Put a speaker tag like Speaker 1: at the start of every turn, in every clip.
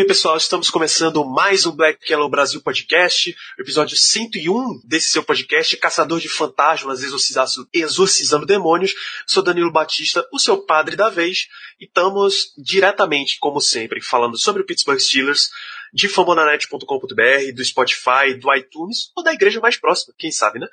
Speaker 1: bem, pessoal, estamos começando mais um Black Yellow Brasil Podcast, episódio 101 desse seu podcast, Caçador de Fantasmas, Exorcizando, Exorcizando Demônios. Sou Danilo Batista, o seu padre da vez, e estamos diretamente, como sempre, falando sobre o Pittsburgh Steelers, de fambonanet.com.br, do Spotify, do iTunes, ou da igreja mais próxima, quem sabe, né?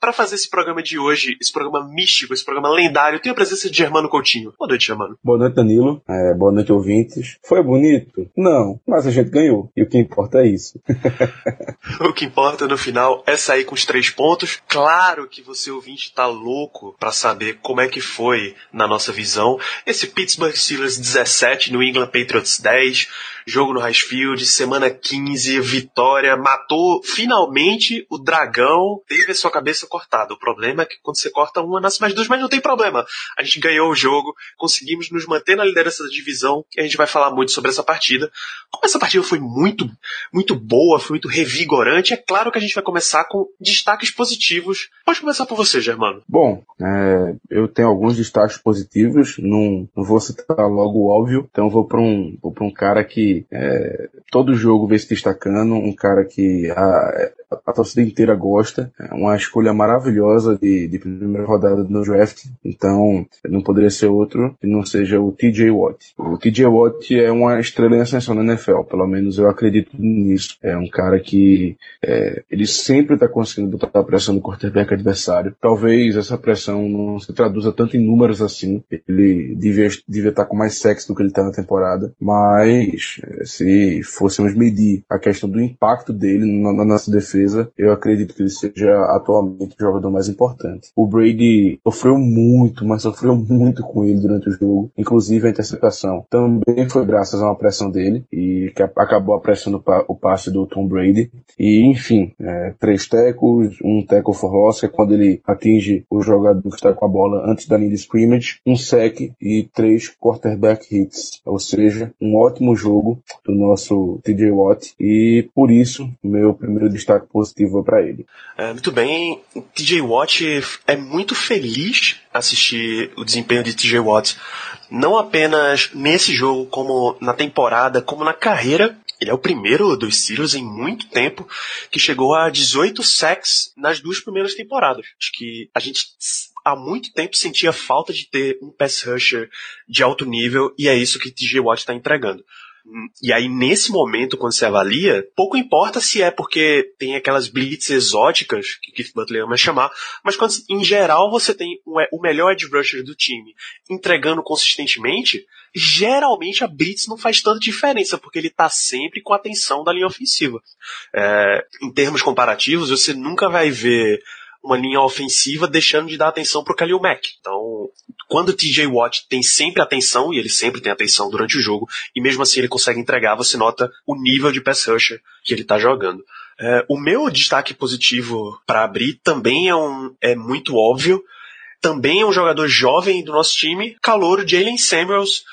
Speaker 1: Para fazer esse programa de hoje, esse programa místico, esse programa lendário, tem a presença de Germano Coutinho. Boa noite, Germano.
Speaker 2: Boa noite, Danilo. É, boa noite, ouvintes. Foi bonito? Não, mas a gente ganhou. E o que importa é isso.
Speaker 1: O que importa no final é sair com os três pontos. Claro que você ouvinte tá louco para saber como é que foi, na nossa visão, esse Pittsburgh Steelers 17, New England Patriots 10, jogo no Highfield, semana 15, vitória, matou finalmente o dragão, teve a sua cabeça cortada. O problema é que quando você corta uma, nasce mais duas, mas não tem problema. A gente ganhou o jogo, conseguimos nos manter na liderança da divisão, e a gente vai falar muito sobre essa partida. Como essa partida foi muito, muito boa, foi muito revigorante, é claro que a gente vai começar com destaques positivos. Pode começar por você, Germano.
Speaker 2: Bom, é, eu tenho alguns destaques positivos, não, não vou citar logo o óbvio, então vou para um, vou pra um cara que é, todo jogo vem se destacando, um cara que a, a torcida inteira gosta, é uma escolha maravilhosa de, de primeira rodada no draft, então não poderia ser outro que não seja o TJ Watt. O TJ Watt é uma estrela em ascensão na NFL, pelo menos eu acredito nisso. É um cara que é, ele sempre está conseguindo botar a pressão no quarterback adversário. Talvez essa pressão não se traduza tanto em números assim. Ele devia, devia estar com mais sexo do que ele está na temporada. Mas é, se fôssemos medir a questão do impacto dele na, na nossa defesa, eu acredito que ele seja atualmente o jogador mais importante. O Brady sofreu muito, mas sofreu muito com ele durante o jogo. Inclusive a interceptação também foi graças a uma pressão dele e que a- acabou apressando o pa- o passe do Tom Brady. E enfim, é, três tecos, um tackle for loss, que é quando ele atinge o jogador que está com a bola antes da linha de scrimmage, um sec e três quarterback hits. Ou seja, um ótimo jogo do nosso TJ Watt e por isso meu primeiro destaque positivo é para ele.
Speaker 1: É, muito bem, TJ Watt é muito feliz assistir o desempenho de TJ Watt, não apenas nesse jogo, como na temporada, como na carreira. Ele é o primeiro dos Steelers em muito tempo que chegou a 18 sacks nas duas primeiras temporadas. Acho que a gente há muito tempo sentia falta de ter um pass rusher de alto nível e é isso que TJ Watt está entregando. E aí, nesse momento, quando você avalia, pouco importa se é porque tem aquelas blitz exóticas, que Keith Butler ama chamar, mas quando, em geral, você tem o melhor edge rusher do time entregando consistentemente, geralmente a blitz não faz tanta diferença, porque ele tá sempre com a atenção da linha ofensiva. É, em termos comparativos, você nunca vai ver uma linha ofensiva deixando de dar atenção pro Khalil Mack. Então, quando o TJ Watt tem sempre atenção, e ele sempre tem atenção durante o jogo, e mesmo assim ele consegue entregar, você nota o nível de pass rusher que ele tá jogando. É, o meu destaque positivo para abrir também é, um, é muito óbvio. Também é um jogador jovem do nosso time, calouro Jalen Samuels.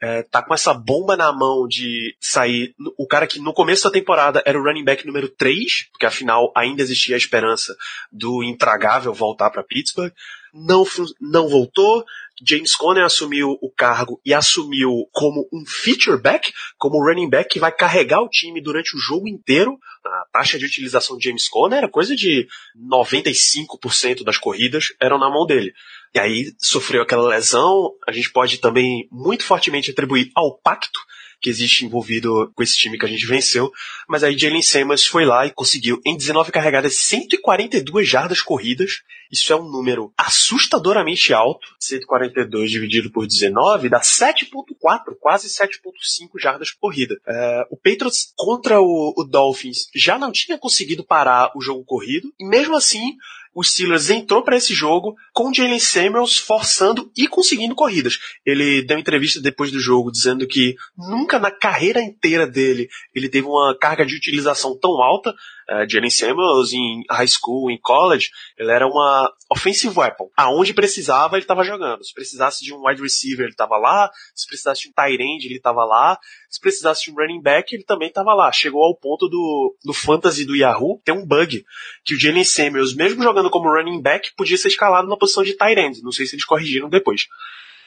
Speaker 1: É, tá com essa bomba na mão de sair. O cara que no começo da temporada era o running back número 3, porque afinal ainda existia a esperança do intragável voltar para Pittsburgh. Não, não voltou. James Conner assumiu o cargo e assumiu como um feature back, como running back que vai carregar o time durante o jogo inteiro. A taxa de utilização de James Conner era coisa de 95% das corridas eram na mão dele. E aí sofreu aquela lesão, a gente pode também muito fortemente atribuir ao pacto que existe envolvido com esse time que a gente venceu, mas aí Jalen Samuels foi lá e conseguiu em 19 carregadas 142 jardas corridas. Isso é um número assustadoramente alto. 142 dividido por 19 dá 7.4, quase 7.5 jardas por corrida. É, o Patriots contra o, o Dolphins já não tinha conseguido parar o jogo corrido, e mesmo assim o Steelers entrou para esse jogo com Jalen Samuels forçando e conseguindo corridas. Ele deu entrevista depois do jogo dizendo que nunca na carreira inteira dele ele teve uma carga de utilização tão alta. Uh, Jalen Samuels em high school, em college, ele era uma offensive weapon. Aonde precisava, ele estava jogando. Se precisasse de um wide receiver, ele estava lá. Se precisasse de um tight end, ele estava lá. Se precisasse de um running back, ele também estava lá. Chegou ao ponto do, do fantasy do Yahoo ter um bug que o Jalen Samuels, mesmo jogando como running back, podia ser escalado na posição de tight end. Não sei se eles corrigiram depois.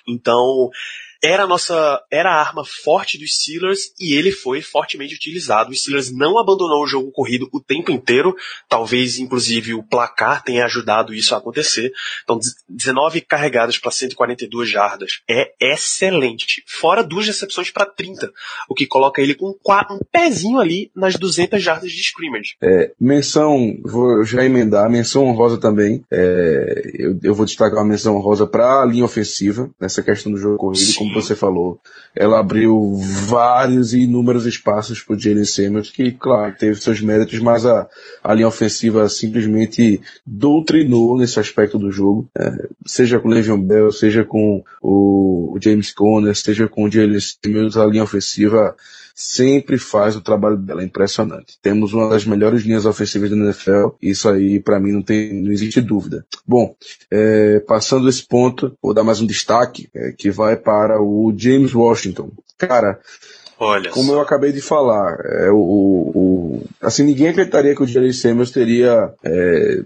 Speaker 1: Então, era a nossa, era a arma forte dos Steelers e ele foi fortemente utilizado. O Steelers não abandonou o jogo corrido o tempo inteiro, talvez inclusive o placar tenha ajudado isso a acontecer. Então 19 carregadas para 142 jardas é excelente, fora duas recepções para 30, o que coloca ele com um pezinho ali nas 200 jardas de scrimmage.
Speaker 2: É, menção, vou já emendar, menção honrosa também. É, eu, eu, vou destacar uma menção honrosa para a linha ofensiva nessa questão do jogo corrido. Sim como você falou, ela abriu vários e inúmeros espaços para o Jalen Samuels, que, claro, teve seus méritos, mas a, a linha ofensiva simplesmente doutrinou nesse aspecto do jogo, é, seja com o Le'Veon Bell, seja com o, o James Conner, seja com o Jalen Samuels, a linha ofensiva sempre faz o trabalho dela, é impressionante. Temos uma das melhores linhas ofensivas da NFL, isso aí para mim não tem, não existe dúvida. Bom, é, passando esse ponto, vou dar mais um destaque, é, que vai para o James Washington. Cara,
Speaker 1: Olha
Speaker 2: Como eu acabei de falar, é, o, o, assim, ninguém acreditaria que o Jerry Samuels teria é,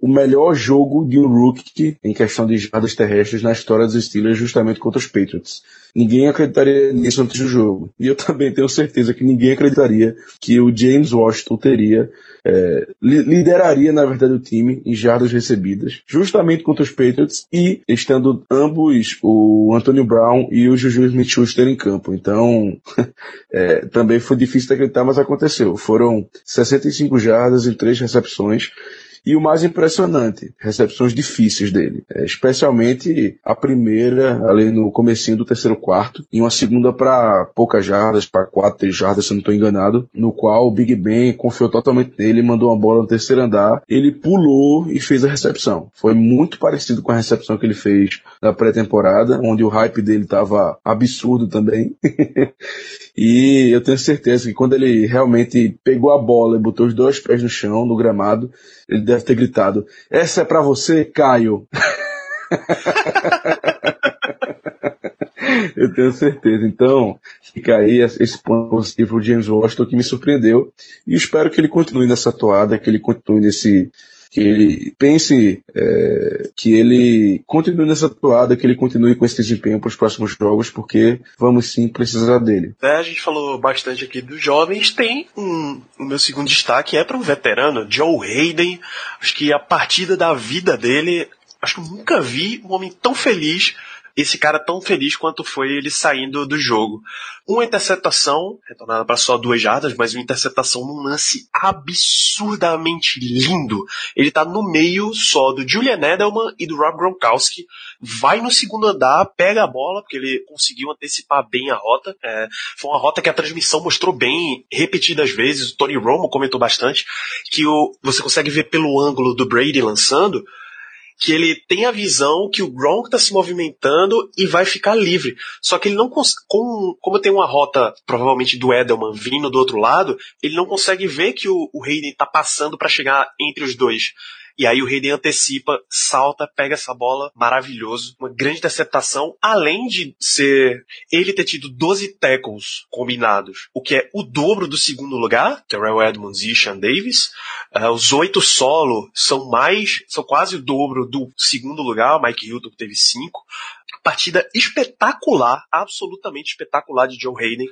Speaker 2: o melhor jogo de um rookie em questão de jardas terrestres na história dos Steelers justamente contra os Patriots. Ninguém acreditaria nisso antes do jogo. E eu também tenho certeza que ninguém acreditaria que o James Washington teria é, lideraria, na verdade, o time em jardas recebidas, justamente contra os Patriots e estando ambos, o Antonio Brown e o Juju Smith-Schuster em campo. Então, é, também foi difícil de acreditar, mas aconteceu. Foram 65 jardas em três recepções e o mais impressionante, recepções difíceis dele. É, especialmente a primeira, ali no comecinho do terceiro quarto, e uma segunda para poucas jardas, para quatro, três jardas, se não estou enganado, no qual o Big Ben confiou totalmente nele, mandou uma bola no terceiro andar, ele pulou e fez a recepção. Foi muito parecido com a recepção que ele fez na pré-temporada, onde o hype dele estava absurdo também. e eu tenho certeza que quando ele realmente pegou a bola e botou os dois pés no chão, no gramado, ele deve ter gritado: Essa é para você, Caio. Eu tenho certeza. Então, fica aí esse ponto positivo pro James Washington que me surpreendeu. E espero que ele continue nessa toada, que ele continue nesse, que ele pense é, que ele continue nessa toada, que ele continue com esse desempenho para os próximos jogos, porque vamos sim precisar dele.
Speaker 1: É, a gente falou bastante aqui dos jovens, tem um, o meu segundo destaque é para um veterano, Joe Hayden. Acho que a partida da vida dele, acho que eu nunca vi um homem tão feliz esse cara tão feliz quanto foi ele saindo do jogo. Uma interceptação, retornada para só duas jardas, mas uma interceptação num lance absurdamente lindo. Ele tá no meio só do Julian Edelman e do Rob Gronkowski. Vai no segundo andar, pega a bola, porque ele conseguiu antecipar bem a rota. É, foi uma rota que a transmissão mostrou bem repetidas vezes. O Tony Romo comentou bastante que o, você consegue ver pelo ângulo do Brady lançando que ele tem a visão que o Gronk está se movimentando e vai ficar livre. Só que ele não como, como tem uma rota provavelmente do Edelman vindo do outro lado, ele não consegue ver que o, o Hayden está passando para chegar entre os dois. E aí o Hayden antecipa, salta, pega essa bola, maravilhoso. Uma grande interceptação, além de ser ele ter tido 12 tackles combinados, o que é o dobro do segundo lugar, Terrell Edmonds e Sean Davis. Uh, os oito solo são mais, são quase o dobro do segundo lugar, Mike Hilton teve cinco partida espetacular, absolutamente espetacular de Joe Hayden.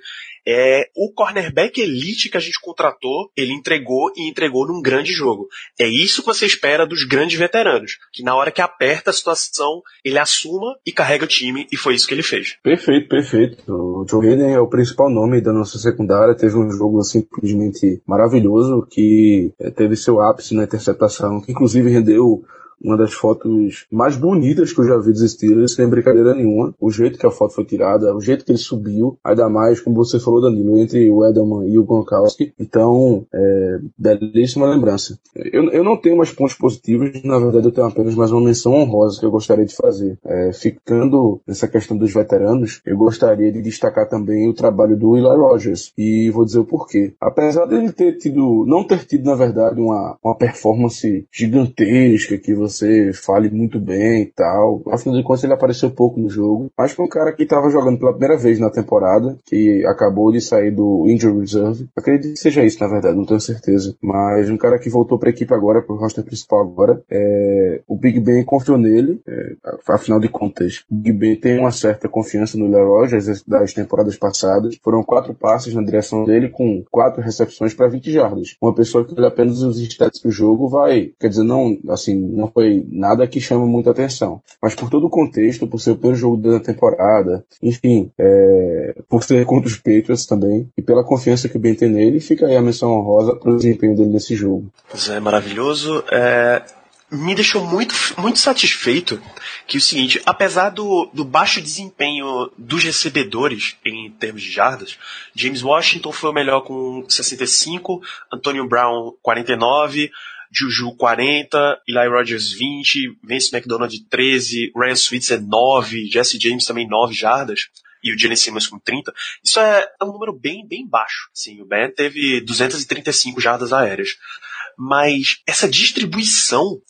Speaker 1: É o cornerback elite que a gente contratou, ele entregou e entregou num grande jogo. É isso que você espera dos grandes veteranos, que na hora que aperta a situação, ele assuma e carrega o time, e foi isso que ele fez.
Speaker 2: Perfeito, perfeito. O Joe Hayden é o principal nome da nossa secundária, teve um jogo simplesmente maravilhoso, que eh, teve seu ápice na interceptação, que inclusive rendeu uma das fotos mais bonitas que eu já vi dos Steelers, sem brincadeira nenhuma. O jeito que a foto foi tirada, o jeito que ele subiu, ainda mais, como você falou, Danilo, entre o Edelman e o Gronkowski. Então, é, belíssima lembrança. Eu, eu não tenho mais pontos positivos, na verdade eu tenho apenas mais uma menção honrosa que eu gostaria de fazer. É, ficando nessa questão dos veteranos, eu gostaria de destacar também o trabalho do Eli Rogers. E vou dizer o porquê. Apesar dele ter tido, não ter tido, na verdade, uma, uma performance gigantesca que você fale muito bem e tal. Afinal de contas, ele apareceu pouco no jogo. Mas para um cara que estava jogando pela primeira vez na temporada, que acabou de sair do Injury Reserve, acredito que seja isso, na verdade, não tenho certeza. Mas um cara que voltou para a equipe agora, para o roster principal agora, é, o Big Ben confiou nele. É, afinal de contas, o Big Ben tem uma certa confiança no Leroy das temporadas passadas. Foram quatro passes na direção dele com quatro recepções para 20 jardas. Uma pessoa que olha apenas os stats do jogo vai, quer dizer, não, assim, não foi nada que chama muita atenção. Mas por todo o contexto, por ser o primeiro jogo da temporada, enfim, é, por ser contra os Patriots também, e pela confiança que o Ben tem nele, fica aí a menção honrosa para o desempenho dele nesse jogo.
Speaker 1: Pois é, maravilhoso. É, me deixou muito, muito satisfeito que o seguinte, apesar do, do baixo desempenho dos recebedores em termos de jardas, James Washington foi o melhor com 65, Antonio Brown 49, Juju 40, Eli Rogers 20, Vince McDonald 13, Ryan Switzer 9, Jesse James também 9 jardas e o Jalen Simmons com 30. Isso é, é um número bem, bem baixo. Sim, o Ben teve 235 jardas aéreas. Mas essa distribuição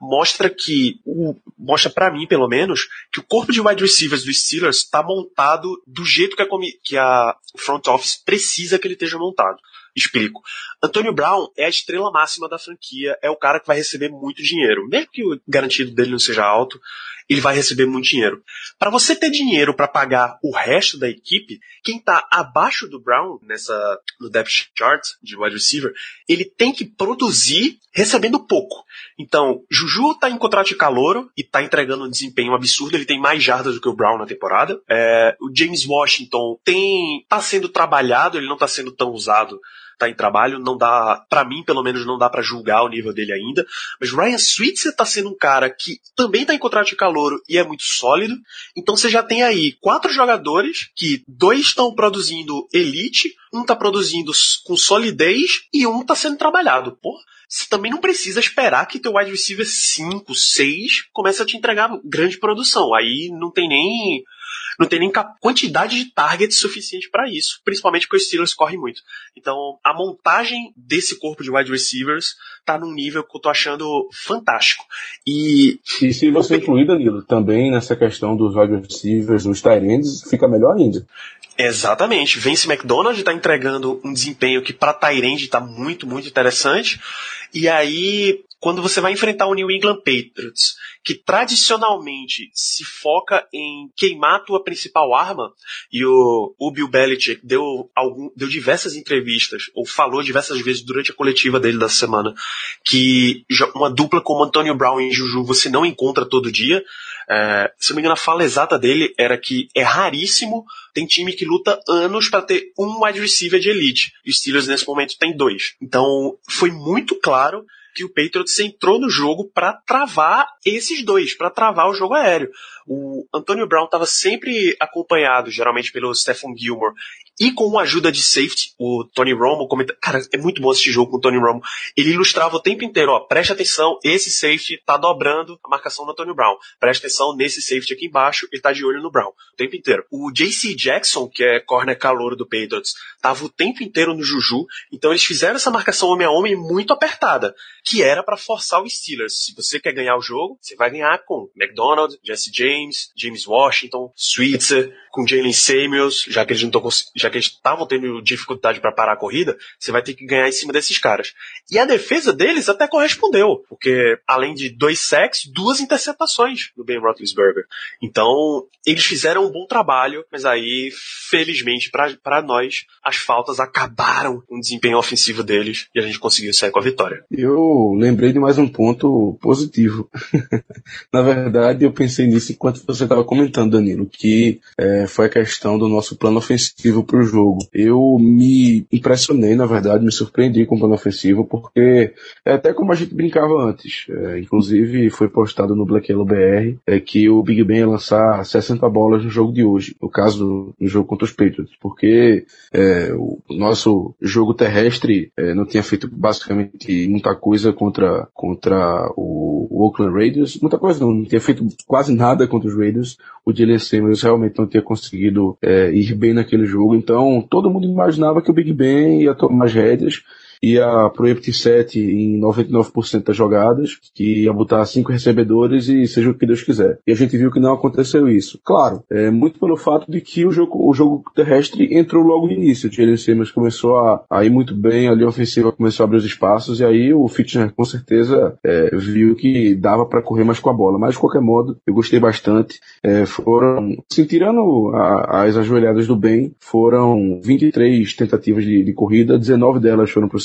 Speaker 1: mostra que, o, mostra para mim pelo menos, que o corpo de wide receivers dos Steelers está montado do jeito que a, que a front office precisa que ele esteja montado. Explico. Antônio Brown é a estrela máxima da franquia, é o cara que vai receber muito dinheiro. Mesmo que o garantido dele não seja alto, ele vai receber muito dinheiro. Para você ter dinheiro para pagar o resto da equipe, quem está abaixo do Brown nessa no depth chart de wide receiver, ele tem que produzir recebendo pouco. Então, Juju está em contrato de calouro e está entregando um desempenho absurdo. Ele tem mais jardas do que o Brown na temporada. É, o James Washington tem tá sendo trabalhado, ele não está sendo tão usado tá em trabalho, não dá, para mim pelo menos não dá para julgar o nível dele ainda, mas Ryan Switzer tá sendo um cara que também tá em contrato de calouro e é muito sólido, então você já tem aí quatro jogadores que dois estão produzindo elite, um tá produzindo com solidez e um tá sendo trabalhado. Pô, você também não precisa esperar que teu wide receiver 5, 6 comece a te entregar grande produção. Aí não tem nem não tem nem quantidade de targets suficiente para isso, principalmente porque os Steelers correm muito. Então, a montagem desse corpo de wide receivers tá num nível que eu tô achando fantástico. E,
Speaker 2: e se você incluir, Danilo, também nessa questão dos wide receivers, os tight ends, fica melhor ainda.
Speaker 1: Exatamente. Vince McDonald está entregando um desempenho que para Tyrande está muito, muito interessante. E aí, quando você vai enfrentar o New England Patriots, que tradicionalmente se foca em queimar a tua principal arma, e o, o Bill Belichick deu, algum, deu diversas entrevistas, ou falou diversas vezes durante a coletiva dele da semana, que uma dupla como Antonio Brown e Juju você não encontra todo dia. É, se não me engano, a fala exata dele era que é raríssimo, tem time que luta anos para ter um wide receiver de elite. E os Steelers nesse momento tem dois. Então foi muito claro que o Patriots entrou no jogo para travar esses dois, para travar o jogo aéreo. O Antonio Brown estava sempre acompanhado, geralmente pelo Stephen Gilmore, e com a ajuda de safety, o Tony Romo comenta, cara, é muito bom assistir jogo com o Tony Romo. Ele ilustrava o tempo inteiro, ó, preste atenção, esse safety tá dobrando a marcação do Antonio Brown. Preste atenção nesse safety aqui embaixo, ele tá de olho no Brown, o tempo inteiro. O JC Jackson, que é corner calouro do Patriots, tava o tempo inteiro no Juju, então eles fizeram essa marcação homem a homem muito apertada, que era para forçar o Steelers. Se você quer ganhar o jogo, você vai ganhar com McDonald, Jesse James, James Washington, Switzer, com Jalen Samuels, já que eles não já que eles estavam tendo dificuldade para parar a corrida, você vai ter que ganhar em cima desses caras. E a defesa deles até correspondeu, porque além de dois sacks, duas interceptações do Ben Roethlisberger. Então, eles fizeram um bom trabalho, mas aí, felizmente para nós, as faltas acabaram com o desempenho ofensivo deles e a gente conseguiu sair com a vitória.
Speaker 2: Eu lembrei de mais um ponto positivo. Na verdade, eu pensei nisso enquanto você estava comentando, Danilo, que é, foi a questão do nosso plano ofensivo pro jogo. Eu me impressionei, na verdade, me surpreendi com o plano ofensivo, porque é até como a gente brincava antes. É, inclusive, foi postado no Black Yellow BR é, que o Big Ben ia lançar 60 bolas no jogo de hoje, no caso, no jogo contra os Patriots, porque é, o nosso jogo terrestre é, não tinha feito basicamente muita coisa contra, contra o, o Oakland Raiders, muita coisa não, não tinha feito quase nada contra os Raiders, o Jalen Samuels realmente não tinha conseguido é, ir bem naquele jogo, então todo mundo imaginava que o Big Ben ia tomar as rédeas, ia pro empty set em 99% das jogadas, que ia botar cinco recebedores e seja o que Deus quiser. E a gente viu que não aconteceu isso. Claro, é muito pelo fato de que o jogo, o jogo terrestre entrou logo no início. O Jalen Simmons começou a, a ir muito bem, a linha ofensiva começou a abrir os espaços e aí o Fitner com certeza é, viu que dava para correr mais com a bola. Mas de qualquer modo, eu gostei bastante. É, foram, assim, tirando a, as ajoelhadas do bem, foram 23 tentativas de, de corrida, 19 delas foram pro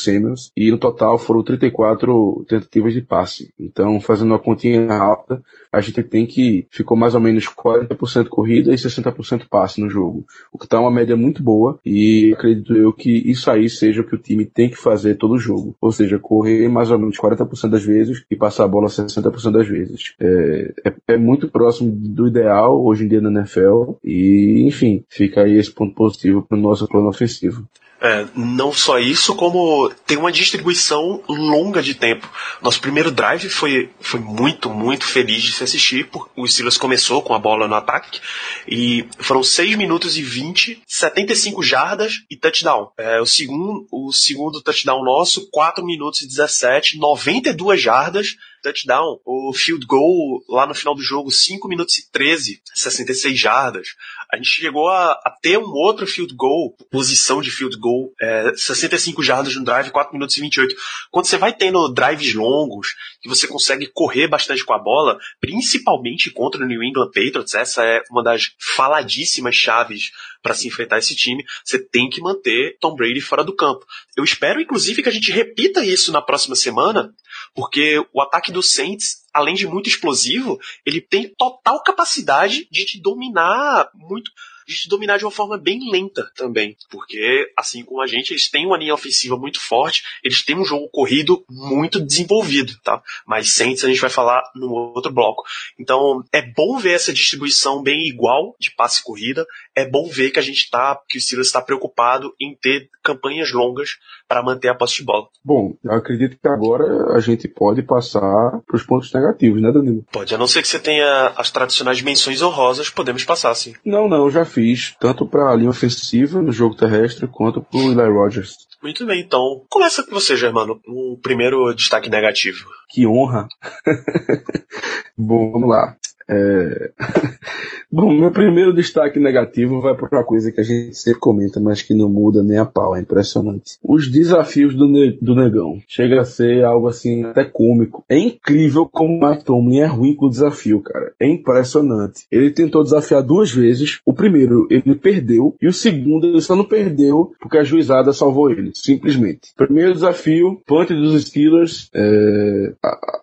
Speaker 2: E no total foram 34 tentativas de passe. Então, fazendo uma continha alta, a gente tem que ficou mais ou menos 40% corrida e 60% passe no jogo, o que está uma média muito boa e acredito eu que isso aí seja o que o time tem que fazer todo jogo, ou seja, correr mais ou menos 40% das vezes e passar a bola 60% das vezes. É, é, é, muito próximo do ideal hoje em dia na NFL e, enfim, fica aí esse ponto positivo para o nosso plano ofensivo.
Speaker 1: É, não só isso, como tem uma distribuição longa de tempo. Nosso primeiro drive foi, foi muito, muito feliz de se assistir, porque o Steelers começou com a bola no ataque, e foram 6 minutos e 20, 75 jardas e touchdown. É, o, segundo, o segundo touchdown nosso, 4 minutos e 17, 92 jardas, touchdown. O field goal lá no final do jogo, 5 minutos e 13, 66 jardas. A gente chegou a, a ter um outro field goal, posição de field goal, é, 65 jardas no drive, 4 minutos e 28. Quando você vai tendo drives longos, que você consegue correr bastante com a bola, principalmente contra o New England Patriots, essa é uma das faladíssimas chaves para se enfrentar esse time, você tem que manter Tom Brady fora do campo. Eu espero, inclusive, que a gente repita isso na próxima semana, porque o ataque do Saints, além de muito explosivo, ele tem total capacidade de te dominar muito de te dominar de uma forma bem lenta também. Porque, assim como a gente, eles têm uma linha ofensiva muito forte, eles têm um jogo corrido muito desenvolvido, tá? Mas Saints a gente vai falar no outro bloco. Então, é bom ver essa distribuição bem igual de passe e corrida. É bom ver que a gente tá, que o Steelers está preocupado em ter campanhas longas para manter a posse de bola.
Speaker 2: Bom, eu acredito que agora a gente pode passar para os pontos negativos, né, Danilo?
Speaker 1: Pode, a não ser que você tenha as tradicionais menções honrosas, podemos passar sim.
Speaker 2: Não, não, já fiz, tanto para a linha ofensiva no jogo terrestre quanto para o Eli Rogers.
Speaker 1: Muito bem, então começa com você, Germano. O primeiro destaque negativo.
Speaker 2: Que honra! Bom, vamos lá. É... Bom, meu primeiro destaque negativo vai para uma coisa que a gente sempre comenta, mas que não muda nem a pau, é impressionante. Os desafios do, ne do negão. Chega a ser algo assim até cômico. É incrível como o Mike Tomlin é ruim com o desafio, cara. É impressionante. Ele tentou desafiar duas vezes. O primeiro ele perdeu e o segundo ele só não perdeu porque a juizada salvou ele, simplesmente. Primeiro desafio, punch dos Steelers. É...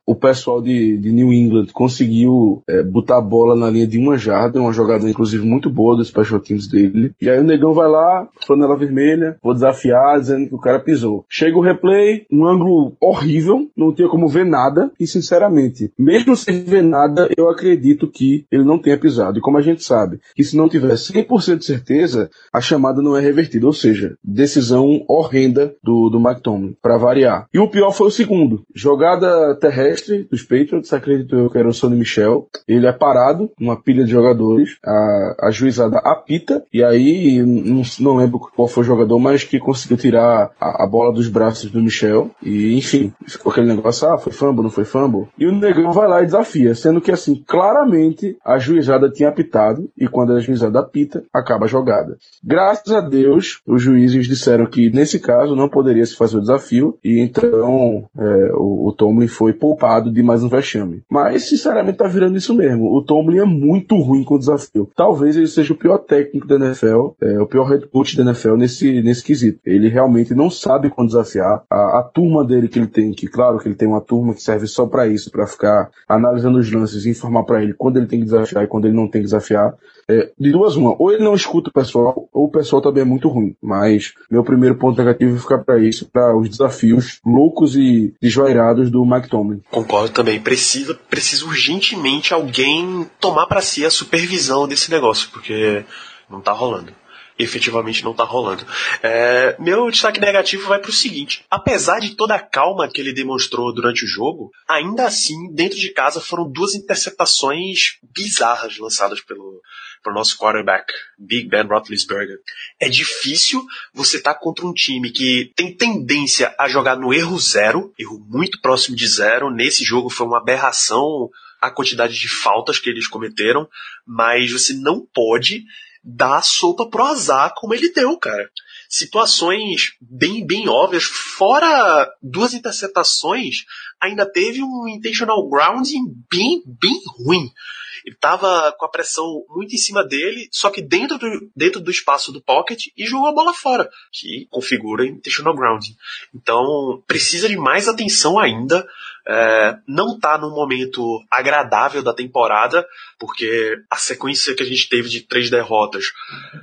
Speaker 2: o pessoal de, de, New England conseguiu é, botar a bola na linha de uma jarda, uma jogada inclusive muito boa dos special teams dele. E aí o negão vai lá, flanela vermelha, vou desafiar, dizendo que o cara pisou. Chega o replay, um ângulo horrível, não tinha como ver nada, e sinceramente, mesmo sem ver nada, eu acredito que ele não tenha pisado. E como a gente sabe, que se não tiver 100% de certeza, a chamada não é revertida, ou seja, decisão horrenda do, do Mike Tomlin, para variar. E o pior foi o segundo, jogada terrestre dos Patriots, acredito eu que era o Sonny Michel, ele é parado, numa pilha de jogadores, a, a juizada apita, e aí, não, não lembro qual foi o jogador, mas que conseguiu tirar a, a, bola dos braços do Michel, e enfim, ficou aquele negócio, ah, foi fumble, não foi fumble? E o negão vai lá e desafia, sendo que assim, claramente a juizada tinha apitado, e quando a juizada apita, acaba a jogada. Graças a Deus, os juízes disseram que nesse caso não poderia se fazer o desafio, e então é, o, o Tomlin foi poupado de mais um vexame. Mas, sinceramente, tá virando isso mesmo o Tomlin é muito ruim com o desafio. Talvez ele seja o pior técnico da NFL, é, o pior head coach da NFL nesse, nesse quesito. Ele realmente não sabe quando desafiar. A, a turma dele que ele tem, que claro que ele tem uma turma que serve só para isso, para ficar analisando os lances e informar para ele quando ele tem que desafiar e quando ele não tem que desafiar. É, de duas uma, ou ele não escuta o pessoal, ou o pessoal também é muito ruim. Mas meu primeiro ponto negativo é ficar para isso, para os desafios loucos e desvairados do Mike Tomlin.
Speaker 1: Concordo também. Precisa, precisa urgentemente alguém tomar para si a supervisão desse negócio, porque não tá rolando efetivamente não está rolando. É, meu destaque negativo vai para o seguinte: apesar de toda a calma que ele demonstrou durante o jogo, ainda assim, dentro de casa foram duas interceptações bizarras lançadas pelo, pelo nosso quarterback, Big Ben Roethlisberger. É difícil você estar tá contra um time que tem tendência a jogar no erro zero, erro muito próximo de zero. Nesse jogo foi uma aberração a quantidade de faltas que eles cometeram, mas você não pode dar sopa pro azar como ele deu, cara. Situações bem, bem óbvias, fora duas interceptações, ainda teve um intentional grounding bem, bem ruim. Ele tava com a pressão muito em cima dele, só que dentro do, dentro do espaço do pocket e jogou a bola fora, que configura intentional grounding. Então, precisa de mais atenção ainda é, não está num momento agradável da temporada, porque a sequência que a gente teve de três derrotas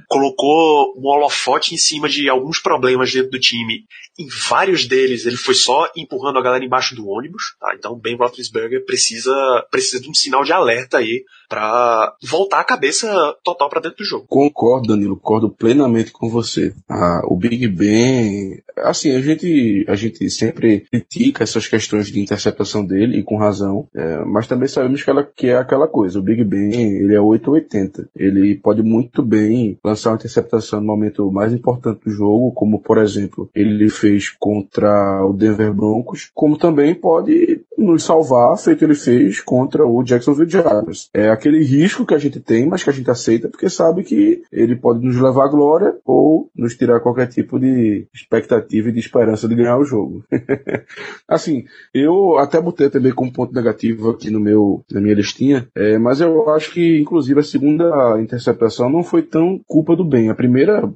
Speaker 1: colocou um holofote em cima de alguns problemas dentro do time. Em vários deles, ele foi só empurrando a galera embaixo do ônibus. Tá? Então, Ben Roethlisberger precisa, precisa de um sinal de alerta aí para voltar a cabeça total para dentro do jogo.
Speaker 2: Concordo, Danilo, concordo plenamente com você. Ah, o Big Ben, assim, a gente, a gente sempre critica essas questões de interceptação dele, e com razão, é, mas também sabemos que, ela, que é aquela coisa, o Big Ben, ele é 880. Ele pode muito bem lançar uma interceptação no momento mais importante do jogo, como, por exemplo, ele fez contra o Denver Broncos, como também pode nos salvar, feito ele fez contra o Jacksonville Jaguars. É aquele risco que a gente tem, mas que a gente aceita porque sabe que ele pode nos levar à glória ou nos tirar qualquer tipo de expectativa e de esperança de ganhar o jogo. assim, eu até botei também como ponto negativo aqui no meu, na minha listinha, é, mas eu acho que, inclusive, a segunda interceptação não foi tão culpa do bem. A primeira,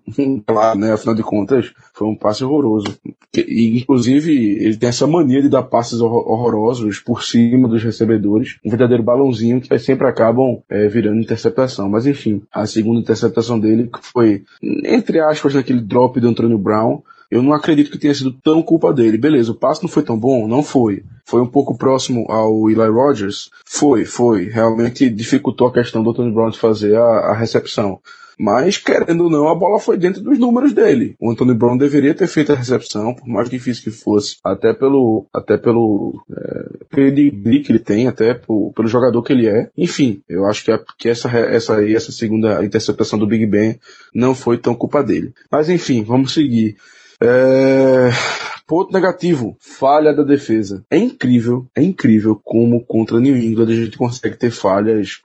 Speaker 2: claro, né, afinal de contas, foi um passe horroroso. E, inclusive, ele tem essa mania de dar passes horrorosos por cima dos recebedores. Um verdadeiro balãozinho que sempre acabam é, virando interceptação. Mas, enfim, a segunda interceptação dele foi, entre aspas, naquele drop do Antônio Brown. Eu não acredito que tenha sido tão culpa dele. Beleza, o passe não foi tão bom? Não foi. Foi um pouco próximo ao Eli Rogers? Foi, foi. Realmente dificultou a questão do Antônio Brown de fazer a, a recepção. Mas, querendo ou não, a bola foi dentro dos números dele. O Anthony Brown deveria ter feito a recepção, por mais difícil que fosse, até pelo, até pelo é, pedigree que ele tem, até pelo jogador que ele é. Enfim, eu acho que, a, que essa, essa, essa segunda interceptação do Big Ben não foi tão culpa dele. Mas enfim, vamos seguir. É... Ponto negativo, falha da defesa. É incrível, é incrível como contra New England a gente consegue ter falhas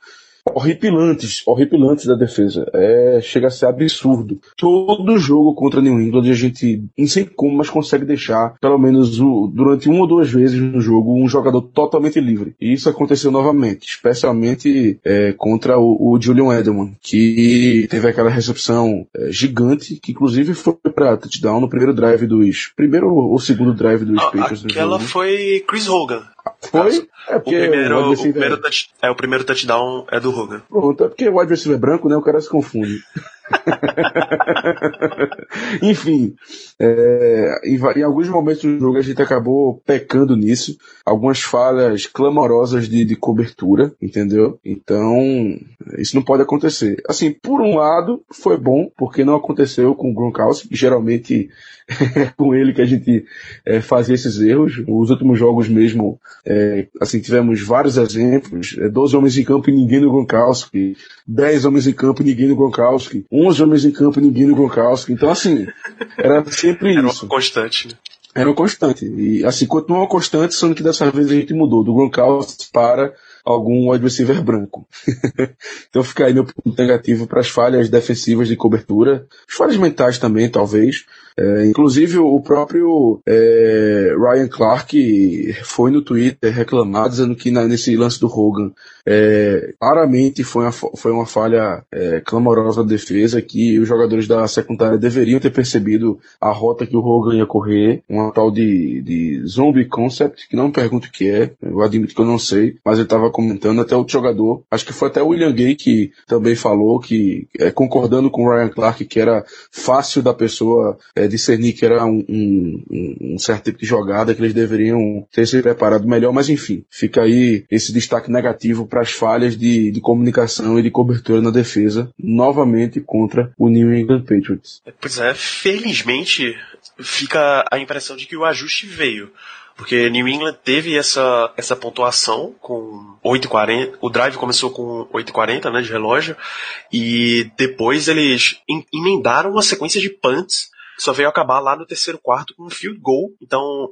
Speaker 2: horripilantes, horripilantes da defesa. É, chega a ser absurdo. Todo jogo contra New England a gente, não sei como, mas consegue deixar, pelo menos o, durante uma ou duas vezes no jogo, um jogador totalmente livre. E isso aconteceu novamente, especialmente é, contra o, o, Julian Edelman, que teve aquela recepção é, gigante, que inclusive foi para touchdown no primeiro drive dos, primeiro ou segundo drive dos
Speaker 1: ah, Patriots. Aquela foi Chris Hogan.
Speaker 2: Foi?
Speaker 1: É porque o primeiro, o, o primeiro touch, é, o primeiro touchdown é do Hogan.
Speaker 2: Pronto, é porque o wide receiver é branco, né? O cara se confunde. Enfim, é, em, em, alguns momentos do jogo a gente acabou pecando nisso, algumas falhas clamorosas de, de, cobertura, entendeu? Então, isso não pode acontecer. Assim, por um lado, foi bom, porque não aconteceu com o Gronkowski, geralmente é com ele que a gente é, fazia esses erros. Os últimos jogos mesmo, é, assim, tivemos vários exemplos, é, 12 homens em campo e ninguém no Gronkowski, 10 homens em campo e ninguém no Gronkowski, 11 homens em campo e ninguém no Gronkowski. Então, assim, era sempre
Speaker 1: era
Speaker 2: isso.
Speaker 1: Era constante, né?
Speaker 2: Era uma constante. E, assim, continuou uma constante, sendo que dessa vez a gente mudou do Gronkowski para algum wide receiver branco. então fica aí meu ponto negativo para as falhas defensivas de cobertura, as falhas mentais também, talvez. É, inclusive o próprio é, Ryan Clark foi no Twitter reclamar, dizendo que na, nesse lance do Hogan é, claramente foi uma, foi uma falha é, clamorosa da defesa, que os jogadores da secundária deveriam ter percebido a rota que o Hogan ia correr, uma tal de, de zombie concept, que não me pergunto o que é, eu admito que eu não sei, mas ele estava comentando, até outro jogador, acho que foi até o William Gay que também falou que, é, concordando com o Ryan Clark, que era fácil da pessoa é, discernir que era um, um, um, certo tipo de jogada, que eles deveriam ter se preparado melhor, mas enfim, fica aí esse destaque negativo para as falhas de, de comunicação e de cobertura na defesa, novamente contra o New England Patriots.
Speaker 1: Pois é, felizmente fica a impressão de que o ajuste veio. Porque New England teve essa, essa pontuação com 8,40. O drive começou com 8,40 né, de relógio. E depois eles emendaram uma sequência de punts. Só veio acabar lá no terceiro quarto com um field goal. Então,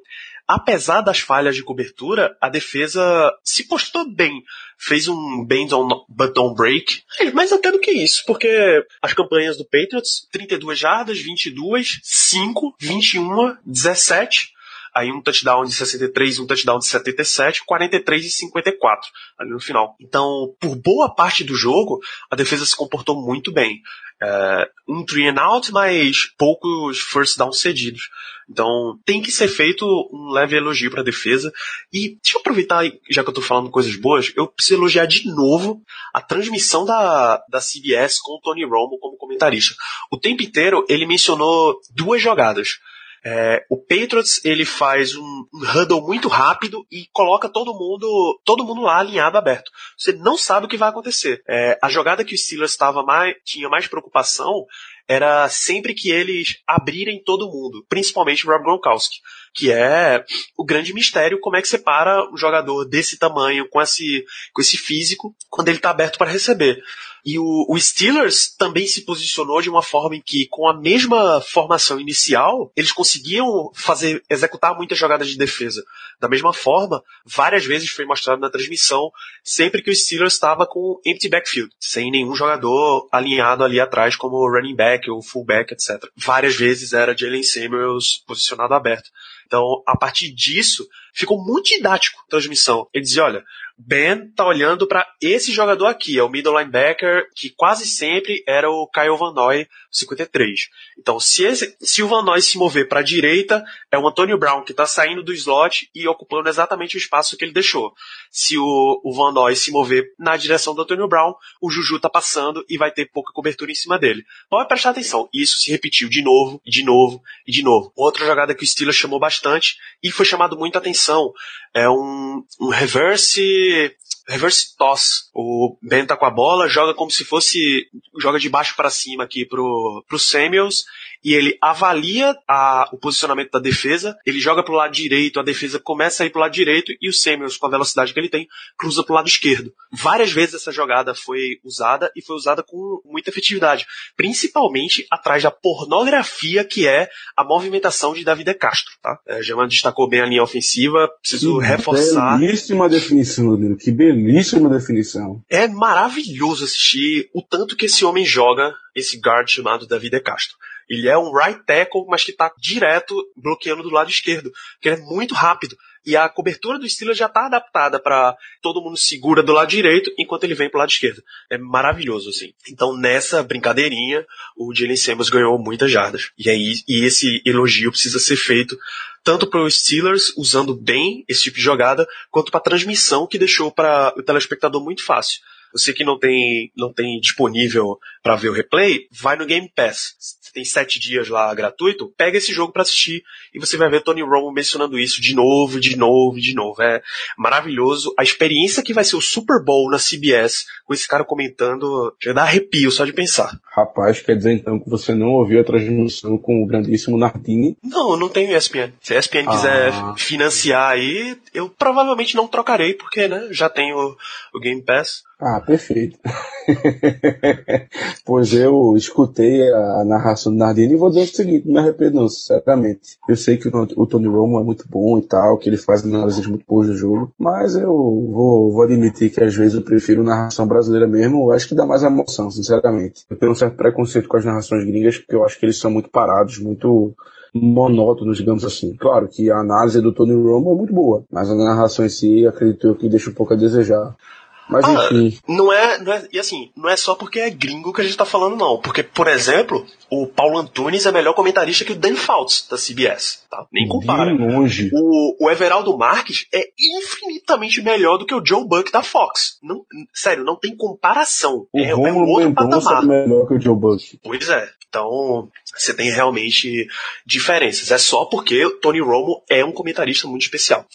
Speaker 1: apesar das falhas de cobertura, a defesa se postou bem. Fez um bend on button break, mas até do que isso, porque as campanhas do Patriots, 32 jardas, 22, 5, 21, 17, aí um touchdown de 63, um touchdown de 77, 43 e 54 ali no final. Então, por boa parte do jogo, a defesa se comportou muito bem. É, um three and out, mas poucos first down cedidos. Então, tem que ser feito um leve elogio para a defesa. E deixa eu aproveitar, já que eu tô falando coisas boas, eu preciso elogiar de novo a transmissão da, da CBS com o Tony Romo como comentarista. O tempo inteiro ele mencionou duas jogadas. É, o Patriots ele faz um, um huddle muito rápido e coloca todo mundo todo mundo lá alinhado aberto. Você não sabe o que vai acontecer. É, a jogada que o Steelers estava mais tinha mais preocupação era sempre que eles abrirem todo mundo, principalmente o Rob Gronkowski, que é o grande mistério como é que você para um jogador desse tamanho, com esse, com esse físico, quando ele está aberto para receber. E o, o, Steelers também se posicionou de uma forma em que, com a mesma formação inicial, eles conseguiam fazer, executar muitas jogadas de defesa. Da mesma forma, várias vezes foi mostrado na transmissão, sempre que o Steelers estava com empty backfield, sem nenhum jogador alinhado ali atrás, como running back ou fullback, etc. Várias vezes era Jalen Samuels posicionado aberto. Então, a partir disso, ficou muito didático a transmissão. Ele dizia, olha, Ben tá olhando para esse jogador aqui, é o middle linebacker, que quase sempre era o Kyle Van Noy, 53. Então, se, esse, se o Van Noy se mover para a direita, é o Antonio Brown que está saindo do slot e ocupando exatamente o espaço que ele deixou. Se o, o Van Noy se mover na direção do Antonio Brown, o Juju tá passando e vai ter pouca cobertura em cima dele. Pode prestar atenção, isso se repetiu de novo, de novo e de novo. Outra jogada que o Steelers chamou bastante e foi chamado muita atenção é um, um reverse reverse toss. O Ben tá com a bola, joga como se fosse. joga de baixo para cima aqui pro, pro Samuels e ele avalia a, o posicionamento da defesa, ele joga pro lado direito, a defesa começa a ir pro lado direito e o Samuels, com a velocidade que ele tem, cruza pro lado esquerdo. Várias vezes essa jogada foi usada e foi usada com muita efetividade, principalmente atrás da pornografia que é a movimentação de David Castro, tá? É, Germano destacou bem a linha ofensiva, preciso
Speaker 2: que
Speaker 1: reforçar.
Speaker 2: Belíssima definição, Danilo, que belíssima definição.
Speaker 1: É maravilhoso assistir o tanto que esse homem joga, esse guard chamado David Castro. Ele é um right tackle, mas que está direto bloqueando do lado esquerdo, que é muito rápido. E a cobertura do Steelers já está adaptada para todo mundo segura do lado direito enquanto ele vem pro lado esquerdo. É maravilhoso, assim. Então, nessa brincadeirinha, o Jalen Samuels ganhou muitas jardas. E aí, e esse elogio precisa ser feito tanto para os Steelers usando bem esse tipo de jogada, quanto para a transmissão que deixou para o telespectador muito fácil. Você que não tem, não tem disponível para ver o replay, vai no Game Pass. Você tem sete dias lá gratuito, pega esse jogo para assistir e você vai ver Tony Romo mencionando isso de novo, de novo, de novo. É maravilhoso. A experiência que vai ser o Super Bowl na CBS, com esse cara comentando, já dá arrepio só de pensar.
Speaker 2: Rapaz, quer dizer então que você não ouviu a transmissão com o grandíssimo Nardini?
Speaker 1: Não, eu não tenho ESPN. Se a ESPN ah. quiser financiar aí, eu provavelmente não trocarei, porque né, já tenho o Game Pass.
Speaker 2: Ah, perfeito. pois eu escutei a narração do Nardini e vou dizer o seguinte, não me arrependo não, sinceramente. Eu sei que o Tony Romo é muito bom e tal, que ele faz análises muito boas do jogo, mas eu vou, vou admitir que às vezes eu prefiro narração brasileira mesmo, eu acho que dá mais emoção, sinceramente. Eu tenho um certo preconceito com as narrações gringas, porque eu acho que eles são muito parados, muito monótonos, digamos assim. Claro que a análise do Tony Romo é muito boa, mas a narração em si, acredito eu que deixa um pouco a desejar. Mas
Speaker 1: Ah,
Speaker 2: enfim,
Speaker 1: não é, não é. E assim, não é só porque é gringo que a gente tá falando, não. Porque, por exemplo, o Paulo Antunes é melhor comentarista que o Dan Fouts, da CBS. Tá? Nem compara.
Speaker 2: de longe.
Speaker 1: O, o Everaldo Marques é infinitamente melhor do que o Joe Buck da Fox. Não, sério, não tem comparação.
Speaker 2: O
Speaker 1: é, é um
Speaker 2: Romulo
Speaker 1: outro
Speaker 2: Mendonça é
Speaker 1: patamar.
Speaker 2: melhor que o Joe Buck.
Speaker 1: Pois é. Então, você tem realmente diferenças. É só porque o Tony Romo é um comentarista muito especial.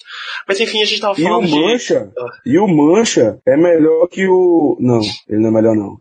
Speaker 1: Mas enfim, a gente tava
Speaker 2: E o
Speaker 1: falando de.
Speaker 2: Mancha,
Speaker 1: Ah.
Speaker 2: e o Mancha é melhor que o... Não, ele não é melhor não.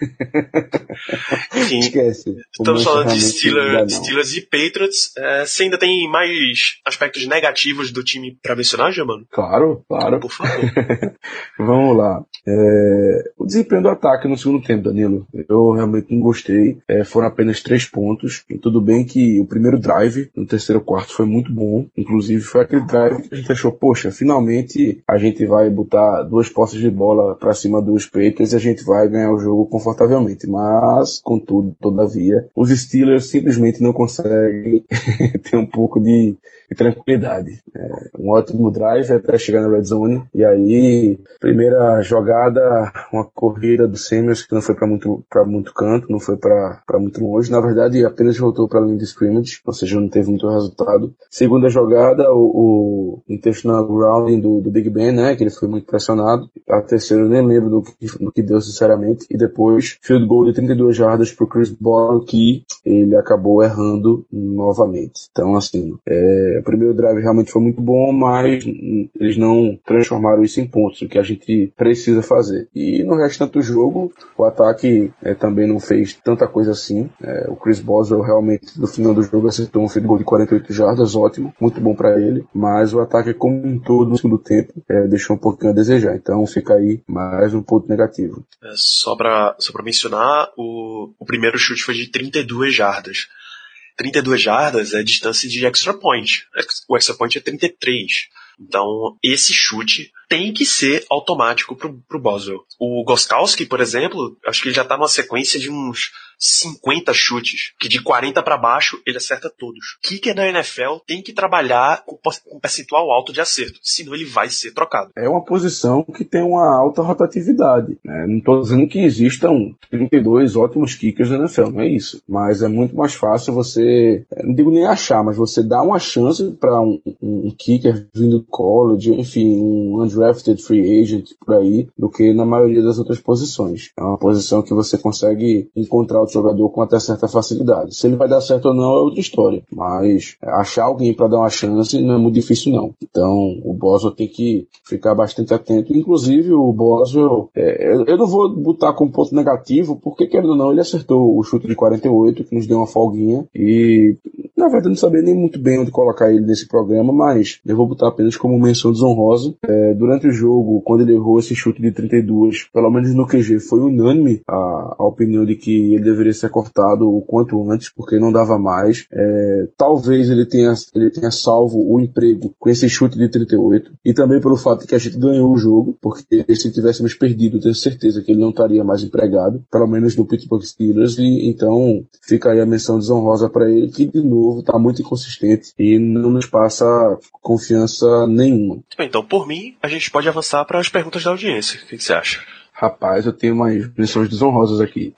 Speaker 1: Enfim,
Speaker 2: Esquece.
Speaker 1: Estamos falando de Steelers. Steelers e Patriots. É, você ainda tem mais aspectos negativos do time pra mencionar, Germano?
Speaker 2: Claro, claro.
Speaker 1: Por favor.
Speaker 2: Vamos lá. É, o desempenho do ataque no segundo tempo, Danilo, eu realmente não gostei. É, foram apenas três pontos. E tudo bem que o primeiro drive, no terceiro quarto, foi muito bom. Inclusive, foi aquele drive que a gente achou, poxa, finalmente a gente vai botar duas posses de bola para cima dos Patriots e a gente vai ganhar o jogo confortavelmente. Mas, contudo, todavia, os Steelers simplesmente não conseguem ter um pouco de, de tranquilidade. É, um ótimo drive até chegar na red zone. E aí, primeira jogada, uma corrida do Samuels que não foi para muito, muito canto, não foi para muito longe. Na verdade, apenas voltou para a linha de scrimmage, ou seja, não teve muito resultado. Segunda jogada, o, o intentional grounding do, do Big Ben, né, que ele foi muito pressionado. A terceira eu nem lembro do que, do que deu, sinceramente. E depois, field goal de 32 jardas pro Chris Ball, que ele acabou errando novamente. Então, assim, é, o primeiro drive realmente foi muito bom, mas eles não transformaram isso em pontos, o que a gente precisa fazer. E no restante do jogo, o ataque é, também não fez tanta coisa assim. É, o Chris Boswell realmente, no final do jogo, acertou um field goal de 48 jardas, ótimo, muito bom para ele, mas o ataque como um todo no segundo tempo é, deixou um pouquinho a desejar. Então fica aí mais um ponto negativo.
Speaker 1: É, só, pra, só pra mencionar, o, o primeiro chute foi de 32 jardas. 32 jardas é distância de extra point. O extra point é 33. Então, esse chute tem que ser automático pro, pro Boswell. O Goskowski, por exemplo, acho que ele já tá numa sequência de uns 50 chutes, que de 40 para baixo ele acerta todos. Kicker da NFL tem que trabalhar com com percentual alto de acerto, senão ele vai ser trocado.
Speaker 2: É uma posição que tem uma alta rotatividade. Né? Não estou dizendo que existam 32 ótimos kickers na NFL, não é isso. Mas é muito mais fácil você, eh, não digo nem achar, mas você dá uma chance para um, um kicker vindo do college, enfim, um undrafted free agent por aí, do que na maioria das outras posições. É uma posição que você consegue encontrar o jogador com até certa facilidade. Se ele vai dar certo ou não é outra história. Mas achar alguém para dar uma chance não é muito difícil não. Então o Boswell tem que ficar bastante atento. Inclusive o Boswell, é, eu- não vou botar como ponto negativo, porque querendo ou não, ele acertou o chute de 48, que nos deu uma folguinha. E na verdade não sabia nem muito bem onde colocar ele nesse programa, mas eu vou botar apenas como menção desonrosa. É, durante o jogo, quando ele errou esse chute de 32, pelo menos no QG, foi unânime a, a opinião de que ele deveria ser cortado o quanto antes, porque não dava mais. É, talvez ele tenha, ele tenha salvo o emprego com esse chute de 38, e também pelo fato de que a gente ganhou o jogo, porque se tivéssemos perdido, tenho certeza que ele não estaria mais empregado, pelo menos no Pittsburgh Steelers, e então fica aí a menção desonrosa para ele, que de novo está muito inconsistente e não nos passa confiança nenhuma.
Speaker 1: Então, por mim, a gente pode avançar para as perguntas da audiência. O que, que você acha?
Speaker 2: Rapaz, eu tenho umas menções desonrosas aqui.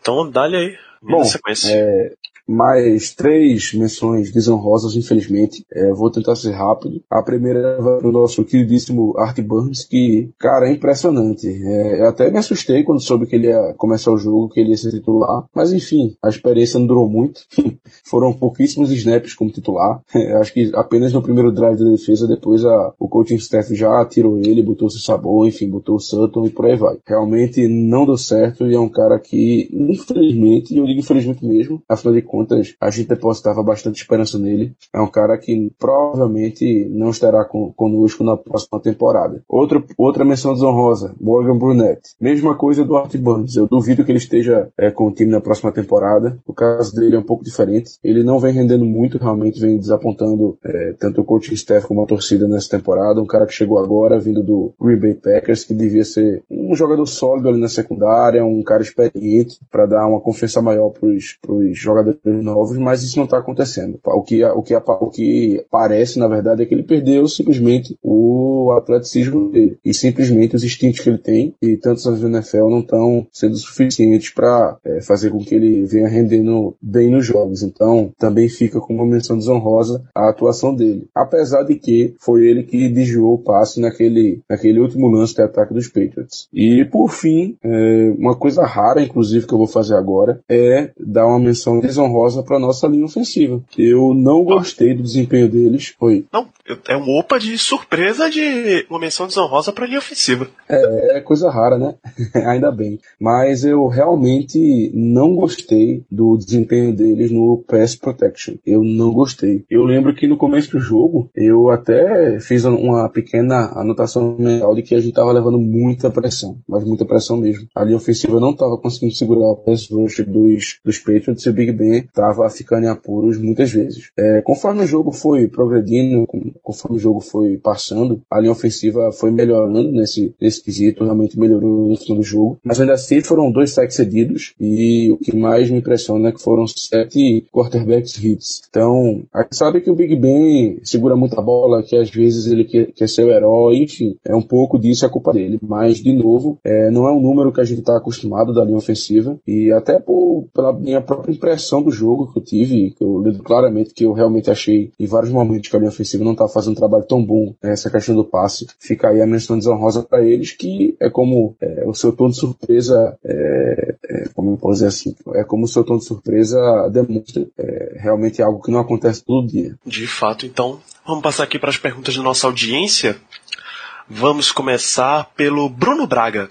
Speaker 1: Então, dá-lhe aí.
Speaker 2: Bom, é, mais três menções desonrosas, infelizmente. É, vou tentar ser rápido. A primeira vai pro nosso queridíssimo Art Burns, que, cara, é impressionante. É, eu até me assustei quando soube que ele ia começar o jogo, que ele ia ser titular. Mas enfim, a experiência não durou muito. Foram pouquíssimos snaps como titular. É, acho que apenas no primeiro drive da defesa, depois a, o coaching staff já tirou ele, botou o sabor, enfim, botou o Sutton e por aí vai. Realmente não deu certo e é um cara que, infelizmente, eu digo infelizmente mesmo, afinal de contas, a gente depositava bastante esperança nele. É um cara que provavelmente não estará com, conosco na próxima temporada. Outra, outra menção desonrosa, Morgan Brunette. Mesma coisa do Art Burns. Eu duvido que ele esteja é, com o time na próxima temporada. O caso dele é um pouco diferente. Ele não vem rendendo muito, realmente vem desapontando é, tanto o coaching staff como a torcida nessa temporada. Um cara que chegou agora, vindo do Green Bay Packers, que devia ser um jogador sólido ali na secundária, um cara experiente para dar uma confiança maior para os jogadores novos, mas isso não está acontecendo. O que, o, que, o que parece, na verdade, é que ele perdeu simplesmente o atleticismo dele e simplesmente os instintos que ele tem e tantos anos no NFL não estão sendo suficientes para é, fazer com que ele venha rendendo bem nos jogos. Então, também fica como uma menção desonrosa a atuação dele. Apesar de que foi ele que desviou o passe naquele, naquele último lance de ataque dos Patriots. E, por fim, é, uma coisa rara, inclusive, que eu vou fazer agora, é dar uma menção desonrosa para nossa linha ofensiva. Eu não gostei do desempenho deles. Foi.
Speaker 1: Não, é um opa de surpresa de uma menção desonrosa para linha ofensiva.
Speaker 2: É, é coisa rara, né? Ainda bem. Mas eu realmente não gostei do desempenho deles no Pass Protection. Eu não gostei. Eu lembro que no começo do jogo, eu até fiz uma pequena anotação mental de que a gente tava levando muita pressão. Mas muita pressão mesmo. A linha ofensiva não tava conseguindo segurar o pass rush dos, dos Patriots e o Big Ben tava ficando em apuros muitas vezes. É, conforme o jogo foi progredindo, conforme o jogo foi passando, a linha ofensiva foi melhorando nesse, nesse quesito, realmente melhorou no final do jogo. Mas ainda assim foram dois sacks cedidos e o que mais me impressiona é que foram sete quarterbacks hits. Então, a gente sabe que o Big Ben segura muita bola, que às vezes ele quer, quer ser o herói, enfim, é um pouco disso a culpa dele. Mas, de novo, é, não é um número que a gente está acostumado da linha ofensiva e até por, pela minha própria impressão do jogo que eu tive, que eu lembro claramente que eu realmente achei em vários momentos que a linha ofensiva não estava fazendo um trabalho tão bom nessa questão do passe. Fica aí a menção desonrosa para eles, que é como é, o seu tom de surpresa, é, é, como eu posso dizer assim, é como o seu tom de surpresa demonstra é, realmente algo que não acontece todo dia.
Speaker 1: De fato, então, vamos passar aqui para as perguntas da nossa audiência. Vamos começar pelo Bruno Braga.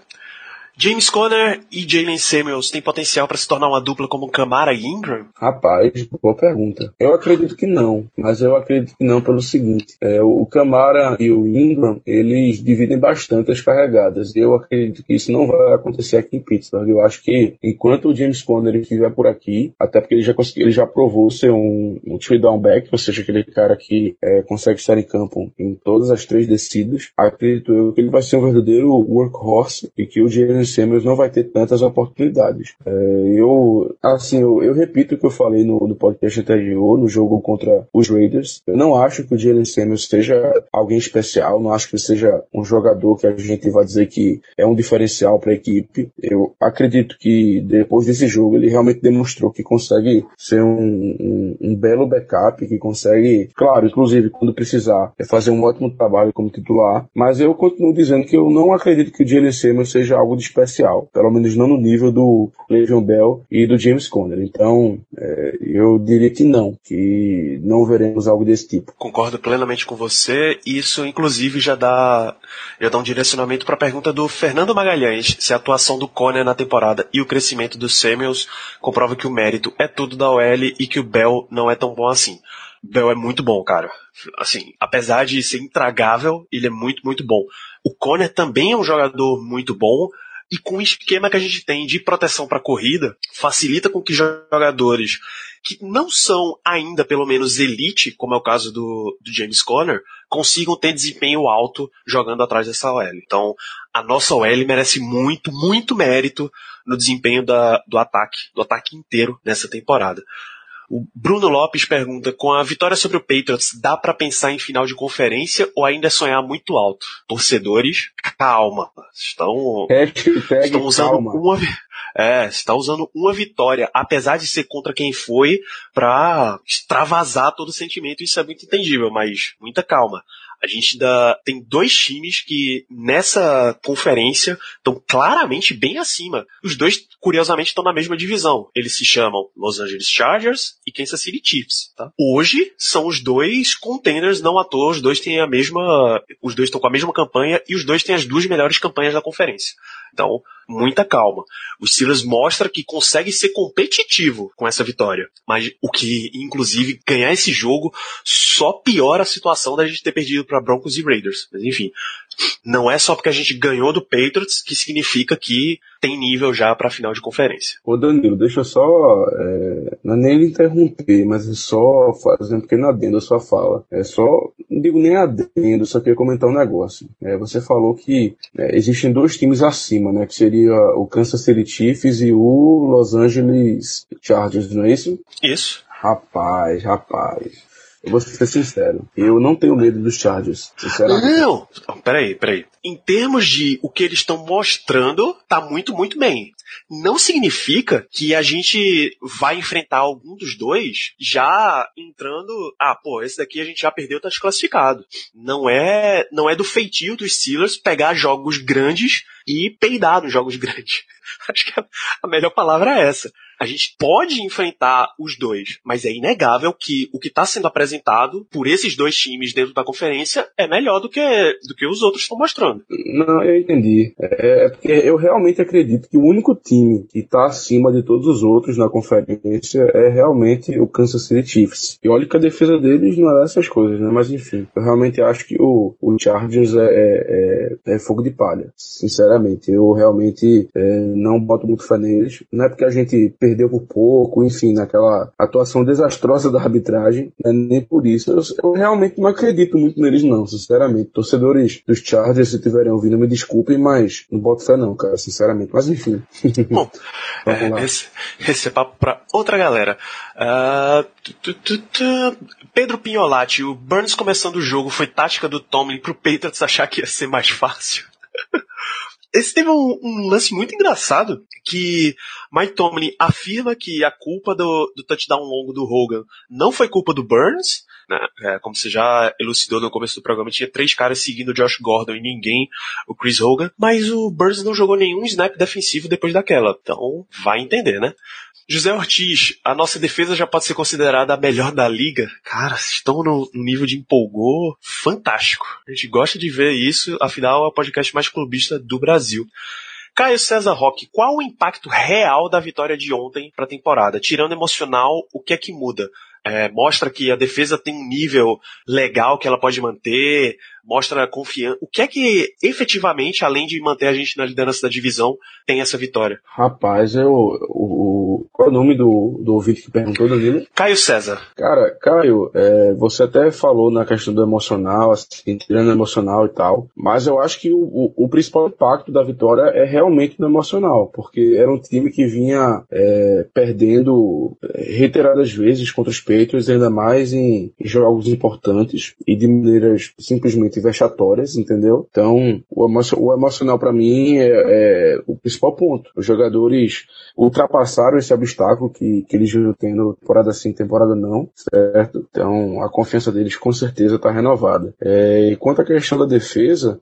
Speaker 1: James Conner e Jalen Samuels têm potencial para se tornar uma dupla como Camara e Ingram?
Speaker 2: Rapaz, boa pergunta. Eu acredito que não, mas eu acredito que não pelo seguinte: é, o Camara e o Ingram eles dividem bastante as carregadas. Eu acredito que isso não vai acontecer aqui em Pittsburgh. Eu acho que enquanto o James Conner estiver por aqui, até porque ele já conseguiu, ele já provou ser um, um three down back, ou seja, aquele cara que é, consegue estar em campo em todas as três descidas, acredito eu que ele vai ser um verdadeiro workhorse e que o Jalen Samuels não vai ter tantas oportunidades. É, eu, assim, eu, eu, repito o que eu falei no, no podcast anterior, no jogo contra os Raiders. Eu não acho que o Jalen Samuels seja alguém especial, não acho que seja um jogador que a gente vai dizer que é um diferencial para a equipe. Eu acredito que depois desse jogo ele realmente demonstrou que consegue ser um, um, um belo backup, que consegue, claro, inclusive quando precisar, é fazer um ótimo trabalho como titular. Mas eu continuo dizendo que eu não acredito que o Jalen Samuels seja algo de especial, pelo menos não no nível do Le'Veon Bell e do James Conner. Então, é, eu diria que não, que não veremos algo desse tipo.
Speaker 1: Concordo plenamente com você. Isso, inclusive, já dá, já dá um direcionamento para a pergunta do Fernando Magalhães, se a atuação do Conner na temporada e o crescimento do Samuels comprova que o mérito é tudo da OL e que o Bell não é tão bom assim. Bell é muito bom, cara. Assim, apesar de ser intragável, ele é muito, muito bom. O Conner também é um jogador muito bom, e com o esquema que a gente tem de proteção para corrida, facilita com que jogadores que não são ainda, pelo menos, elite, como é o caso do, do James Conner, consigam ter desempenho alto jogando atrás dessa OL. Então, a nossa OL merece muito, muito mérito no desempenho da, do ataque, do ataque inteiro nessa temporada. O Bruno Lopes pergunta: com a vitória sobre o Patriots, dá para pensar em final de conferência ou ainda é sonhar muito alto? Torcedores, calma. Estão, estão usando calma. uma. É, está usando uma vitória, apesar de ser contra quem foi, para extravasar todo o sentimento. Isso é muito entendível, mas muita calma. A gente ainda tem dois times que nessa conferência estão claramente bem acima. Os dois, curiosamente, estão na mesma divisão. Eles se chamam Los Angeles Chargers e Kansas City Chiefs. Tá? Hoje são os dois contenders, não à toa, os dois têm a mesma. Os dois estão com a mesma campanha e os dois têm as duas melhores campanhas da conferência. Então, muita calma. O Steelers mostra que consegue ser competitivo com essa vitória. Mas o que, inclusive, ganhar esse jogo só piora a situação da gente ter perdido para Broncos e Raiders. Mas enfim, não é só porque a gente ganhou do Patriots que significa que tem nível já para final de conferência.
Speaker 2: Ô Danilo, deixa eu só, é, não é nem interromper, mas é só fazer um pequeno adendo à sua fala. É só, não digo nem adendo, só queria comentar um negócio. É, você falou que é, existem dois times acima, né, que seria o Kansas City Chiefs e o Los Angeles Chargers, não é isso?
Speaker 1: Isso.
Speaker 2: Rapaz, rapaz. Eu vou ser sincero. Eu não tenho medo dos Chargers, sinceramente.
Speaker 1: Não, peraí, peraí. Em termos de o que eles estão mostrando, tá muito, muito bem. Não significa que a gente vai enfrentar algum dos dois já entrando. Ah, pô, esse daqui a gente já perdeu, tá desclassificado. Não é, não é do feitio dos Steelers pegar jogos grandes e peidar nos jogos grandes. Acho que a melhor palavra é essa. A gente pode enfrentar os dois, mas é inegável que o que está sendo apresentado por esses dois times dentro da conferência é melhor do que, do que os outros estão mostrando.
Speaker 2: Não, eu entendi. É, é porque eu realmente acredito que o único time que está acima de todos os outros na conferência é realmente o Kansas City Chiefs. E olha que a defesa deles não é essas coisas, né? Mas enfim, eu realmente acho que o, o Chargers é, é, é, é fogo de palha. Sinceramente, eu realmente é, não boto muito fé neles. Não é porque a gente perdeu por pouco, enfim, naquela atuação desastrosa da arbitragem, né? nem por isso. Eu, eu, realmente não acredito muito neles, não, sinceramente. Torcedores dos Chargers, se estiverem ouvindo, me desculpem, mas não boto fé, não, cara, sinceramente. Mas enfim.
Speaker 1: Bom, é, esse, esse é papo pra outra galera. Uh, tu, tu, tu, Pedro Pinholati, o Burns começando o jogo foi tática do Tomlin pro Patriots achar que ia ser mais fácil. Esse teve um, um, lance muito engraçado que Mike Tomlin afirma que a culpa do, do touchdown longo do Hogan não foi culpa do Burns, né? É, como você já elucidou no começo do programa, tinha três caras seguindo o Josh Gordon e ninguém o Chris Hogan, mas o Burns não jogou nenhum snap defensivo depois daquela, então vai entender, né? José Ortiz, a nossa defesa já pode ser considerada a melhor da liga. Cara, estão no nível de empolgou fantástico. A gente gosta de ver isso, afinal é o podcast mais clubista do Brasil. Caio César Roque, qual o impacto real da vitória de ontem para a temporada? Tirando emocional, o que é que muda? É, mostra que a defesa tem um nível legal que ela pode manter, mostra confiança. O que é que efetivamente, além de manter a gente na liderança da divisão, tem essa vitória?
Speaker 2: Rapaz, eu, o, qual é o nome do, do ouvinte que perguntou, Danilo?
Speaker 1: Caio César.
Speaker 2: Cara, Caio, é, você até falou na questão do emocional, assim, tirando emocional e tal, mas eu acho que o, o, o, principal impacto da vitória é realmente no emocional, porque era um time que vinha é, perdendo reiteradas vezes contra os Patriots, ainda mais em, em jogos importantes e de maneiras simplesmente realmente vexatórias, entendeu? Então, o, emo o emocional para mim é, é, o principal ponto. Os jogadores ultrapassaram esse obstáculo que, que eles vinham tendo temporada sim, temporada não, certo? Então, a confiança deles com certeza está renovada. É, e quanto à questão da defesa,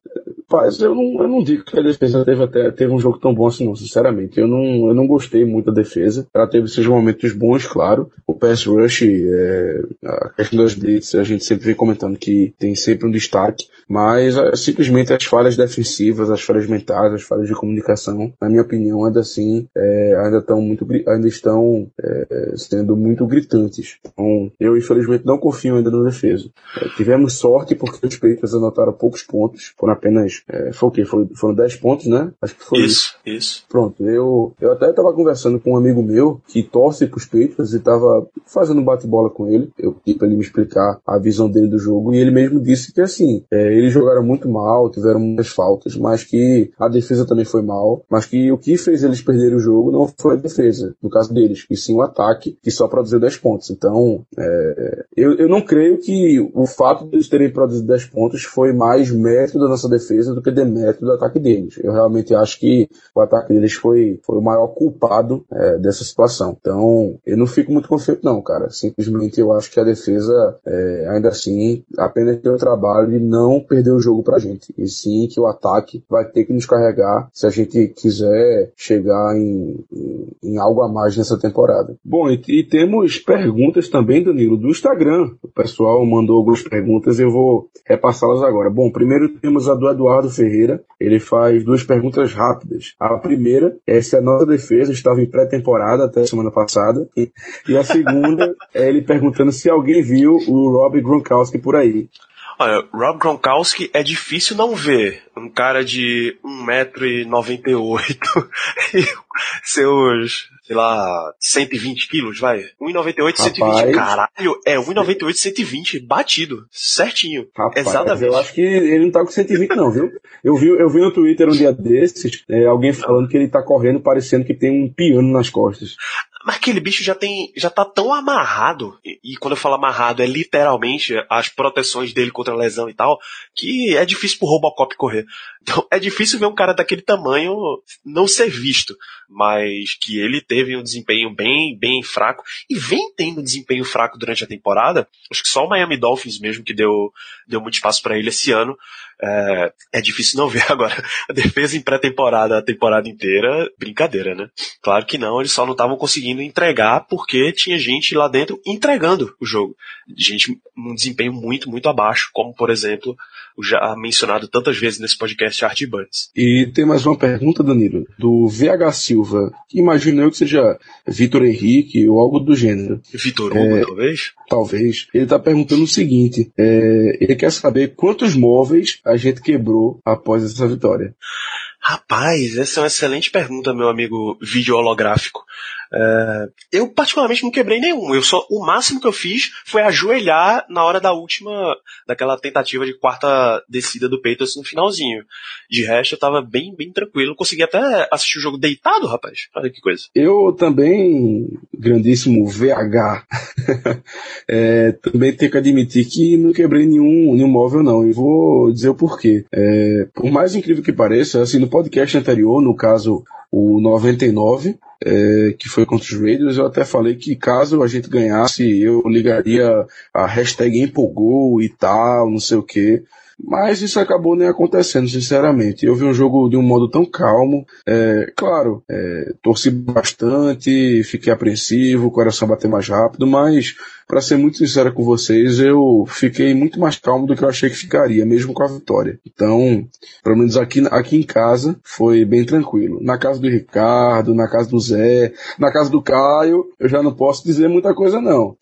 Speaker 2: Rapaz, eu não, eu não digo que a defesa teve, até, teve um jogo tão bom assim, não, sinceramente. Eu não, eu não gostei muito da defesa. Ela teve seus momentos bons, claro. O pass rush, é, a questão das blitz, a gente sempre vem comentando que tem sempre um destaque, mas é, simplesmente as falhas defensivas, as falhas mentais, as falhas de comunicação, na minha opinião, ainda assim, é, ainda estão muito, ainda estão é, sendo muito gritantes. Então, eu infelizmente não confio ainda na defesa. É, tivemos sorte porque os Patriots anotaram poucos pontos, foram apenas é, foi o quê? Foi, foram 10 pontos, né?
Speaker 1: Acho que foi isso. Isso, isso.
Speaker 2: Pronto, eu, eu até estava conversando com um amigo meu que torce pros Patriots e estava fazendo bate-bola com ele. Eu pedi para ele me explicar a visão dele do jogo e ele mesmo disse que assim, é, eles jogaram muito mal, tiveram muitas faltas, mas que a defesa também foi mal, mas que o que fez eles perderem o jogo não foi a defesa, no caso deles, e sim o ataque, que só produziu 10 pontos. Então, é, eu, eu não creio que o fato de eles terem produzido 10 pontos foi mais mérito da nossa defesa do que demérito do ataque deles. Eu realmente acho que o ataque deles foi, foi o maior culpado é, dessa situação. Então, eu não fico muito confiante não, cara. Simplesmente eu acho que a defesa, é, ainda assim, apenas tem o trabalho de não perder o jogo pra gente. E sim que o ataque vai ter que nos carregar se a gente quiser chegar em, em, em algo a mais nessa temporada. Bom, e, e temos perguntas também, Danilo, do Instagram. O pessoal mandou algumas perguntas eu vou repassá-las agora. Bom, primeiro temos a do Eduardo Ferreira. Ele faz duas perguntas rápidas. A primeira é se a nossa defesa estava em pré-temporada até semana passada. E, e a segunda é ele perguntando se alguém viu o Rob Gronkowski por aí.
Speaker 1: Olha, Rob Gronkowski é difícil não ver. Um cara de 1,98m e seus, sei lá, 120 quilos, vai. 1,98 120. Caralho, é 1,98 120, batido. Certinho.
Speaker 2: Rapaz,
Speaker 1: Exatamente.
Speaker 2: Eu acho que ele não tá com 120 não, viu? Eu vi, eu vi no Twitter um dia desses, é, alguém falando que ele tá correndo parecendo que tem um piano nas costas.
Speaker 1: Mas aquele bicho já tem, já tá tão amarrado, e, e, quando eu falo amarrado é literalmente as proteções dele contra a lesão e tal, que é difícil pro Robocop correr. Então é difícil ver um cara daquele tamanho não ser visto, mas que ele teve um desempenho bem, bem fraco e vem tendo um desempenho fraco durante a temporada. Acho que só o Miami Dolphins mesmo que deu, deu muito espaço para ele esse ano. É, é, difícil não ver agora. A defesa em pré-temporada, a temporada inteira, brincadeira, né? Claro que não, eles só não estavam conseguindo entregar porque tinha gente lá dentro entregando o jogo. Gente num desempenho muito, muito abaixo, como por exemplo, o já mencionado tantas vezes nesse podcast Art Burns.
Speaker 2: E tem mais uma pergunta, Danilo, do VH Silva, que imagino eu que seja Vitor Henrique ou algo do gênero.
Speaker 1: Vitor Hugo, é, talvez?
Speaker 2: Talvez. Ele está perguntando o seguinte: é, ele quer saber quantos móveis a gente quebrou após essa vitória.
Speaker 1: Rapaz, essa é uma excelente pergunta, meu amigo vídeo holográfico. É, eu particularmente não quebrei nenhum. Eu só o máximo que eu fiz foi ajoelhar na hora da última, daquela tentativa de quarta descida do Peitos no finalzinho. De resto, eu tava bem, bem tranquilo. Consegui até assistir o jogo deitado, rapaz. Olha que coisa.
Speaker 2: Eu também, grandíssimo VH, é, também tenho que admitir que não quebrei nenhum, nenhum móvel, não. E vou dizer o porquê. É, por mais incrível que pareça, assim, no podcast anterior, no caso o 99, é, que foi contra os Raiders, eu até falei que caso a gente ganhasse, eu ligaria a hashtag empolgou e tal, não sei o que. Mas isso acabou nem acontecendo, sinceramente. Eu vi um jogo de um modo tão calmo. É, claro, é, torci bastante, fiquei apreensivo, o coração bateu mais rápido, mas para ser muito sincero com vocês, eu fiquei muito mais calmo do que eu achei que ficaria, mesmo com a vitória. Então, pelo menos aqui, aqui em casa, foi bem tranquilo. Na casa do Ricardo, na casa do Zé, na casa do Caio, eu já não posso dizer muita coisa não.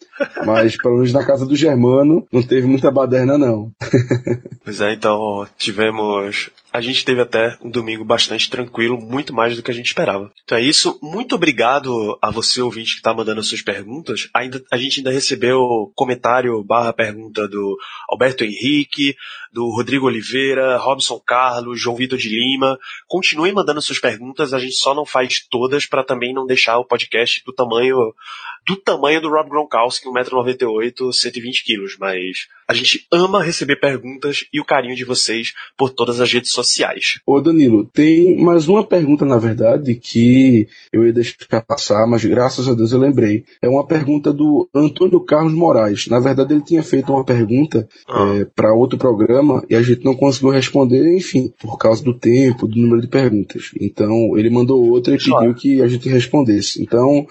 Speaker 2: Mas pelo menos na casa do Germano, não teve muita baderna não.
Speaker 1: pois é, então tivemos a gente teve até um domingo bastante tranquilo, muito mais do que a gente esperava. Então é isso. Muito obrigado a você, ouvinte, que está mandando as suas perguntas. Ainda, a gente ainda recebeu comentário barra pergunta do Alberto Henrique, do Rodrigo Oliveira, Robson Carlos, João Vitor de Lima. Continuem mandando suas perguntas, a gente só não faz todas para também não deixar o podcast do tamanho do tamanho do Rob Gronkowski, 1,98m, 120 quilos, mas a gente ama receber perguntas e o carinho de vocês por todas as redes sociais.
Speaker 2: Ô Danilo, tem mais uma pergunta, na verdade, que eu ia deixar passar, mas graças a Deus eu lembrei. É uma pergunta do Antônio Carlos Moraes. Na verdade, ele tinha feito uma pergunta ah. é, para outro programa e a gente não conseguiu responder, enfim, por causa do tempo, do número de perguntas. Então, ele mandou outra e pediu que a gente respondesse. Então,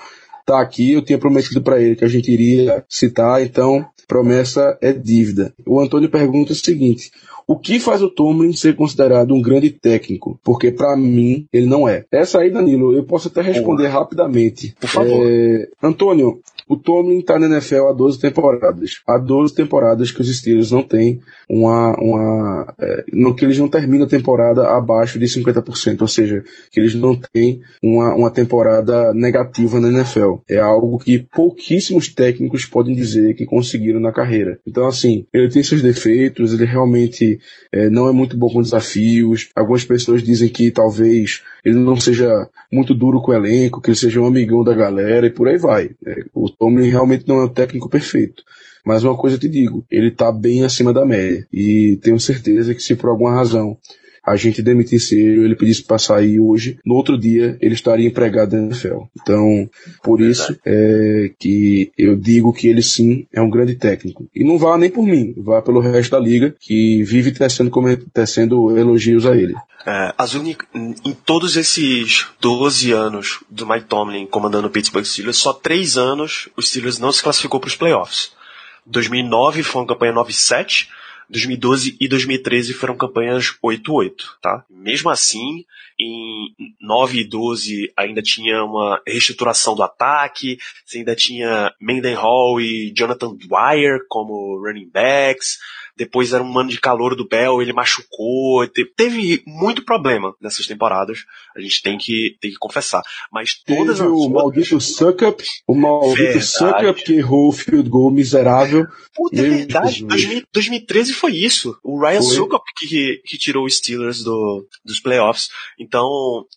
Speaker 2: tá aqui, eu tinha prometido para ele que a gente iria citar, então promessa é dívida. O Antônio pergunta o seguinte: o que faz o Tomlin ser considerado um grande técnico? Porque para mim ele não é. Essa aí, Danilo, eu posso até responder rapidamente.
Speaker 1: Por favor. É...
Speaker 2: Antônio, o Tomlin está na NFL há 12 temporadas. Há 12 temporadas que os Steelers não têm uma. uma é, no que eles não terminam a temporada abaixo de 50%, ou seja, que eles não têm uma, uma temporada negativa na NFL. É algo que pouquíssimos técnicos podem dizer que conseguiram na carreira. Então, assim, ele tem seus defeitos, ele realmente é, não é muito bom com desafios. Algumas pessoas dizem que talvez ele não seja muito duro com o elenco, que ele seja um amigão da galera e por aí vai. É, o Tomlin realmente não é um técnico perfeito. Mas uma coisa eu te digo, ele tá bem acima da média. E tenho certeza que se por alguma razão a gente demitisse ele, ele pedisse para sair hoje, no outro dia ele estaria empregado na NFL. Então, por isso é que eu digo que ele sim é um grande técnico. E não vá nem por mim, vá pelo resto da liga, que vive tecendo, tecendo elogios a ele.
Speaker 1: É, as únicas, em todos esses 12 anos do Mike Tomlin comandando o Pittsburgh Steelers, só 3 anos os Steelers não se classificou para os playoffs. 2009 foi uma campanha 9-7, 2012 e 2013 foram campanhas 8-8, tá? Mesmo assim, em 9 e 12 ainda tinha uma reestruturação do ataque, você ainda tinha Mendenhall e Jonathan Dwyer como running backs, depois era um ano de calor do Bell, ele machucou, teve muito problema nessas temporadas, a gente tem que, tem que confessar. Mas todas
Speaker 2: teve as o maldito Suckup, o maldito Suckup que errou o field goal miserável.
Speaker 1: Puta, é verdade, 2013 foi isso. O Ryan Suckup que, que tirou os Steelers do, dos playoffs. Então,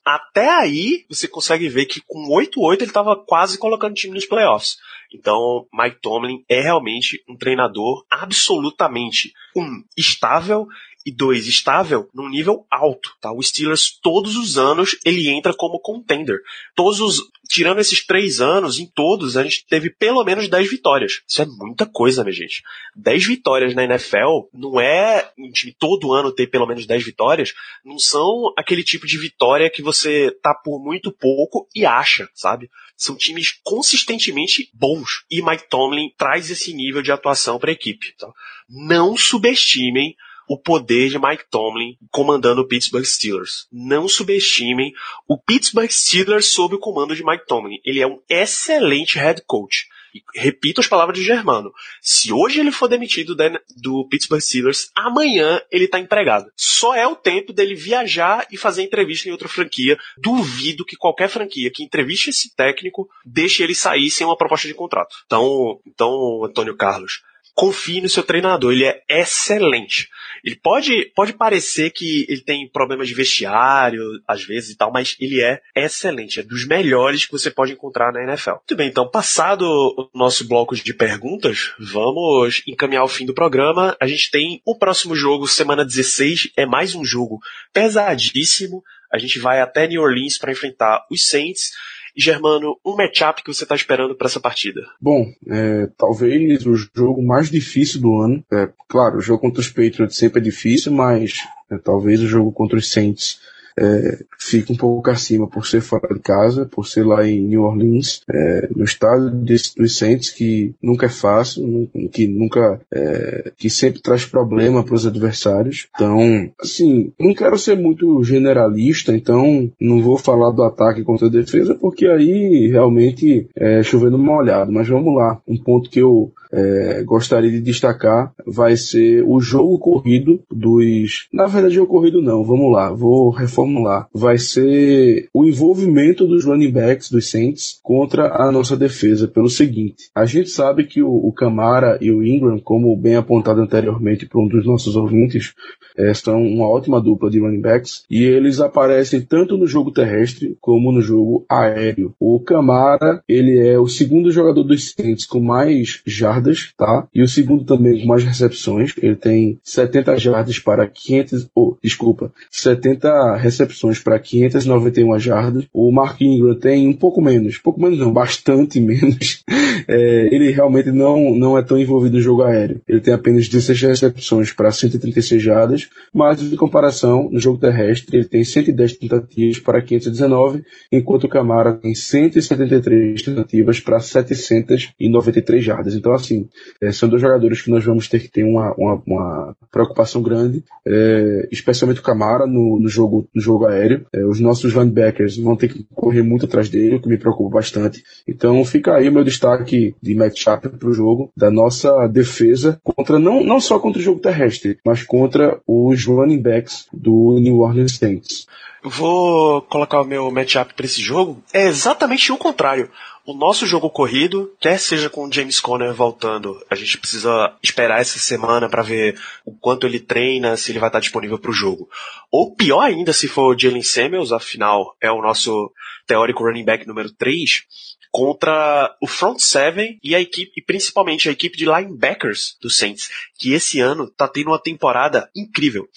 Speaker 1: até aí, você consegue ver que com 8-8 ele estava quase colocando o time nos playoffs. Então, Mike Tomlin é realmente um treinador absolutamente um estável e dois, estável num nível alto, tá? O Steelers todos os anos ele entra como contender. Todos os, tirando esses três anos, em todos a gente teve pelo menos 10 vitórias. Isso é muita coisa, minha gente. 10 vitórias na NFL não é um time todo ano ter pelo menos 10 vitórias, não são aquele tipo de vitória que você tá por muito pouco e acha, sabe? São times consistentemente bons. E Mike Tomlin traz esse nível de atuação para a equipe. Tá? Não subestimem o poder de Mike Tomlin comandando o Pittsburgh Steelers. Não subestimem o Pittsburgh Steelers sob o comando de Mike Tomlin. Ele é um excelente head coach. E repito as palavras de Germano. Se hoje ele for demitido do Pittsburgh Steelers, amanhã ele está empregado. Só é o tempo dele viajar e fazer entrevista em outra franquia. Duvido que qualquer franquia que entreviste esse técnico deixe ele sair sem uma proposta de contrato. Então, então Antônio Carlos, confie no seu treinador, ele é excelente. Ele pode, pode parecer que ele tem problemas de vestiário, às vezes e tal, mas ele é excelente, é dos melhores que você pode encontrar na NFL. Muito bem, então, passado o nosso bloco de perguntas, vamos encaminhar o fim do programa. A gente tem o próximo jogo, semana 16, é mais um jogo pesadíssimo. A gente vai até New Orleans para enfrentar os Saints. Germano, um matchup que você está esperando para essa partida?
Speaker 2: Bom, é, talvez o jogo mais difícil do ano. É, claro, o jogo contra os Patriots sempre é difícil, mas é, talvez o jogo contra os Saints é, fica um pouco acima por ser fora de casa, por ser lá em New Orleans, é, no estado dos Saints, que nunca é fácil, que nunca, é, que sempre traz problema para os adversários. Então, assim, não quero ser muito generalista, então não vou falar do ataque contra a defesa, porque aí realmente é chovendo molhado. Mas vamos lá, um ponto que eu é, gostaria de destacar vai ser o jogo corrido dos. Na verdade, o corrido não, vamos lá, vou reformular. Vai ser o envolvimento dos running backs dos Saints contra a nossa defesa, pelo seguinte: a gente sabe que o, o Camara e o Ingram, como bem apontado anteriormente por um dos nossos ouvintes, é, são uma ótima dupla de running backs e eles aparecem tanto no jogo terrestre como no jogo aéreo. O Camara, ele é o segundo jogador dos Saints com mais jardas, tá? E o segundo também com mais recepções. Ele tem 70 jardas para 500, oh, desculpa, 70 recepções para 591 jardas. O Mark Ingram tem um pouco menos, pouco menos não, bastante menos. É, ele realmente não, não é tão envolvido no jogo aéreo. Ele tem apenas 16 recepções para 136 jardas, mas de comparação, no jogo terrestre, ele tem 110 tentativas para 519, enquanto o Camara tem 173 tentativas para 793 jardas. Então, assim, é, são dois jogadores que nós vamos ter que ter uma, uma, uma preocupação grande, é, especialmente o Camara no, no, jogo, no jogo aéreo. É, os nossos linebackers vão ter que correr muito atrás dele, o que me preocupa bastante. Então, fica aí o meu destaque de matchup para o jogo, da nossa defesa contra, não, não só contra o jogo terrestre, mas contra os running backs do New Orleans Saints.
Speaker 1: Vou colocar o meu matchup para esse jogo. É exatamente o contrário. O nosso jogo corrido, quer seja com o James Conner voltando, a gente precisa esperar essa semana para ver o quanto ele treina, se ele vai estar disponível para o jogo. Ou pior ainda, se for o Jalen Samuels, afinal é o nosso teórico running back número 3, contra o front seven e a equipe, e principalmente a equipe de linebackers do Saints, que esse ano tá tendo uma temporada incrível.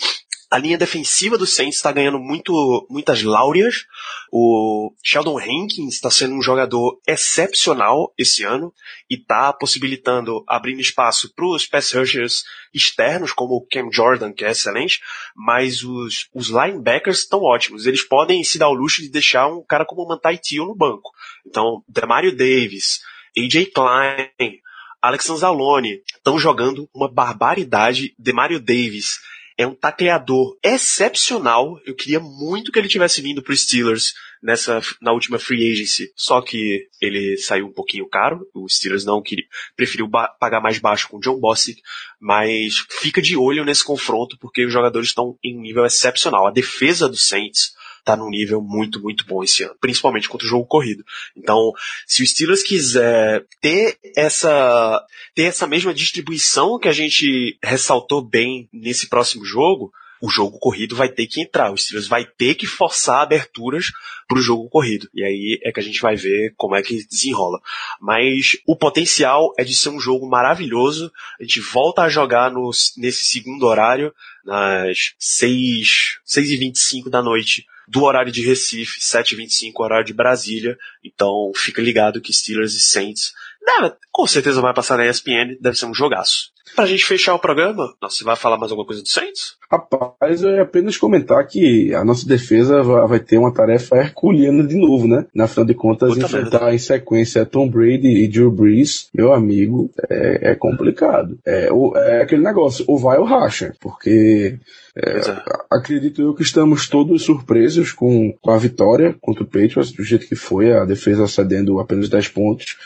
Speaker 1: A linha defensiva do Saints está ganhando muito, muitas láureas. O Sheldon Hankins está sendo um jogador excepcional esse ano e está possibilitando, abrindo espaço para os pass rushers externos, como o Cam Jordan, que é excelente, mas os, os linebackers estão ótimos. Eles podem se dar o luxo de deixar um cara como o Mantai Tio no banco. Então, Demario Davis, AJ Klein, Alex Anzalone estão jogando uma barbaridade. Demario Davis é um tacleador excepcional. Eu queria muito que ele tivesse vindo para os Steelers nessa na última free agency, só que ele saiu um pouquinho caro. O Steelers não queria, preferiu pagar mais baixo com o John Bossick, mas fica de olho nesse confronto porque os jogadores estão em um nível excepcional. A defesa do Saints tá num nível muito, muito bom esse ano, principalmente contra o jogo corrido. Então, se o Steelers quiser ter essa, ter essa mesma distribuição que a gente ressaltou bem nesse próximo jogo, o jogo corrido vai ter que entrar. O Steelers vai ter que forçar aberturas para o jogo corrido. E aí é que a gente vai ver como é que desenrola. Mas o potencial é de ser um jogo maravilhoso. A gente volta a jogar no, nesse segundo horário, nas 6, 6 e 25 da noite do horário de Recife, 7h25, horário de Brasília. Então fica ligado que Steelers e Saints deve, com certeza vai passar na ESPN, deve ser um jogaço. Pra gente fechar o programa, você vai falar mais alguma coisa do Saints?
Speaker 2: Rapaz, eu ia apenas comentar que a nossa defesa vai ter uma tarefa herculeana de novo, né? Na final de contas, Puta enfrentar merda. em sequência Tom Brady e Drew Brees, meu amigo, é, é complicado. É, é aquele negócio, ou vai ou racha, porque é, é. acredito eu que estamos todos surpresos com, com a vitória contra o Patriots, do jeito que foi, a defesa cedendo apenas 10 pontos.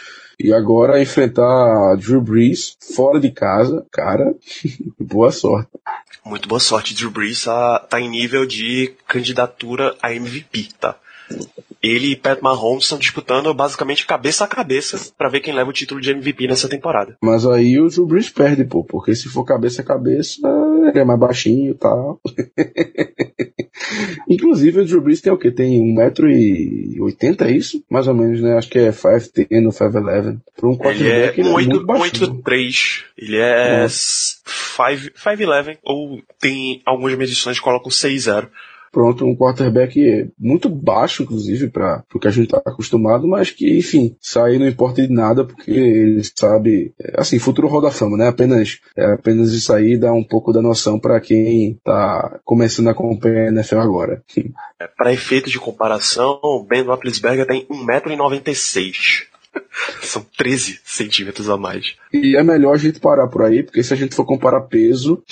Speaker 2: E agora enfrentar Drew Brees fora de casa, cara, boa sorte.
Speaker 1: Muito boa sorte. Drew Brees tá, tá em nível de candidatura a MVP, tá? Ele e Pat Mahomes estão disputando basicamente cabeça a cabeça para ver quem leva o título de MVP nessa temporada.
Speaker 2: Mas aí o Drew Brees perde, pô, porque se for cabeça a cabeça, ele é mais baixinho e tal. Inclusive o Drew Brees tem o quê? Tem 1,80m, é isso? Mais ou menos, né? Acho que é 5'10 ou 5'11.
Speaker 1: Por um quarterback, ele é, ele é 8'3. Ele é 5'11 ou tem algumas medições que colocam 6'0
Speaker 2: pronto, um quarterback muito baixo, inclusive, para o que a gente está acostumado, mas que, enfim, sair não importa de nada, porque ele sabe, é, assim, futuro roda fama, né? Apenas, é, apenas isso aí dá um pouco da noção para quem está começando a acompanhar a NFL agora.
Speaker 1: É, para efeito de comparação, o Ben Roethlisberger tem 1,96m. São 13 centímetros a mais.
Speaker 2: E é melhor a gente parar por aí, porque se a gente for comparar peso,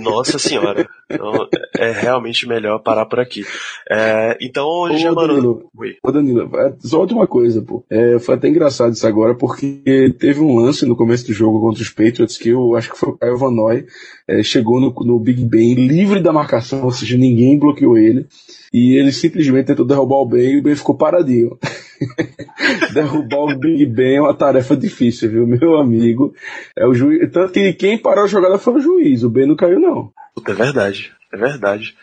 Speaker 1: nossa senhora. Então, é realmente melhor parar por aqui. É, então,
Speaker 2: Ô, já, Danilo, Ô, Danilo, é, só uma coisa, pô. É, foi até engraçado isso agora, porque teve um lance no começo do jogo contra os Patriots que eu acho que foi o Caio Vanoy, é, chegou no, no Big Ben livre da marcação, ou seja, ninguém bloqueou ele. E ele simplesmente tentou derrubar o Ben e o Ben ficou paradinho. Derrubar o Big Ben é uma tarefa difícil, viu, meu amigo? É o juiz. Tanto que quem parou a jogada foi o juiz, o Ben não caiu, não.
Speaker 1: É verdade, é verdade.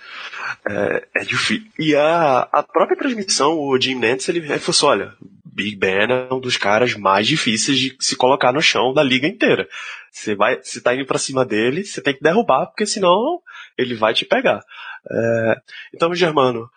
Speaker 1: É, é difícil. E a, a própria transmissão, o Jim Nantz, ele falou assim, olha, Big Ben é um dos caras mais difíceis de se colocar no chão da liga inteira. Você vai, você tá indo para cima dele, você tem que derrubar, porque senão ele vai te pegar. É, então, Germano,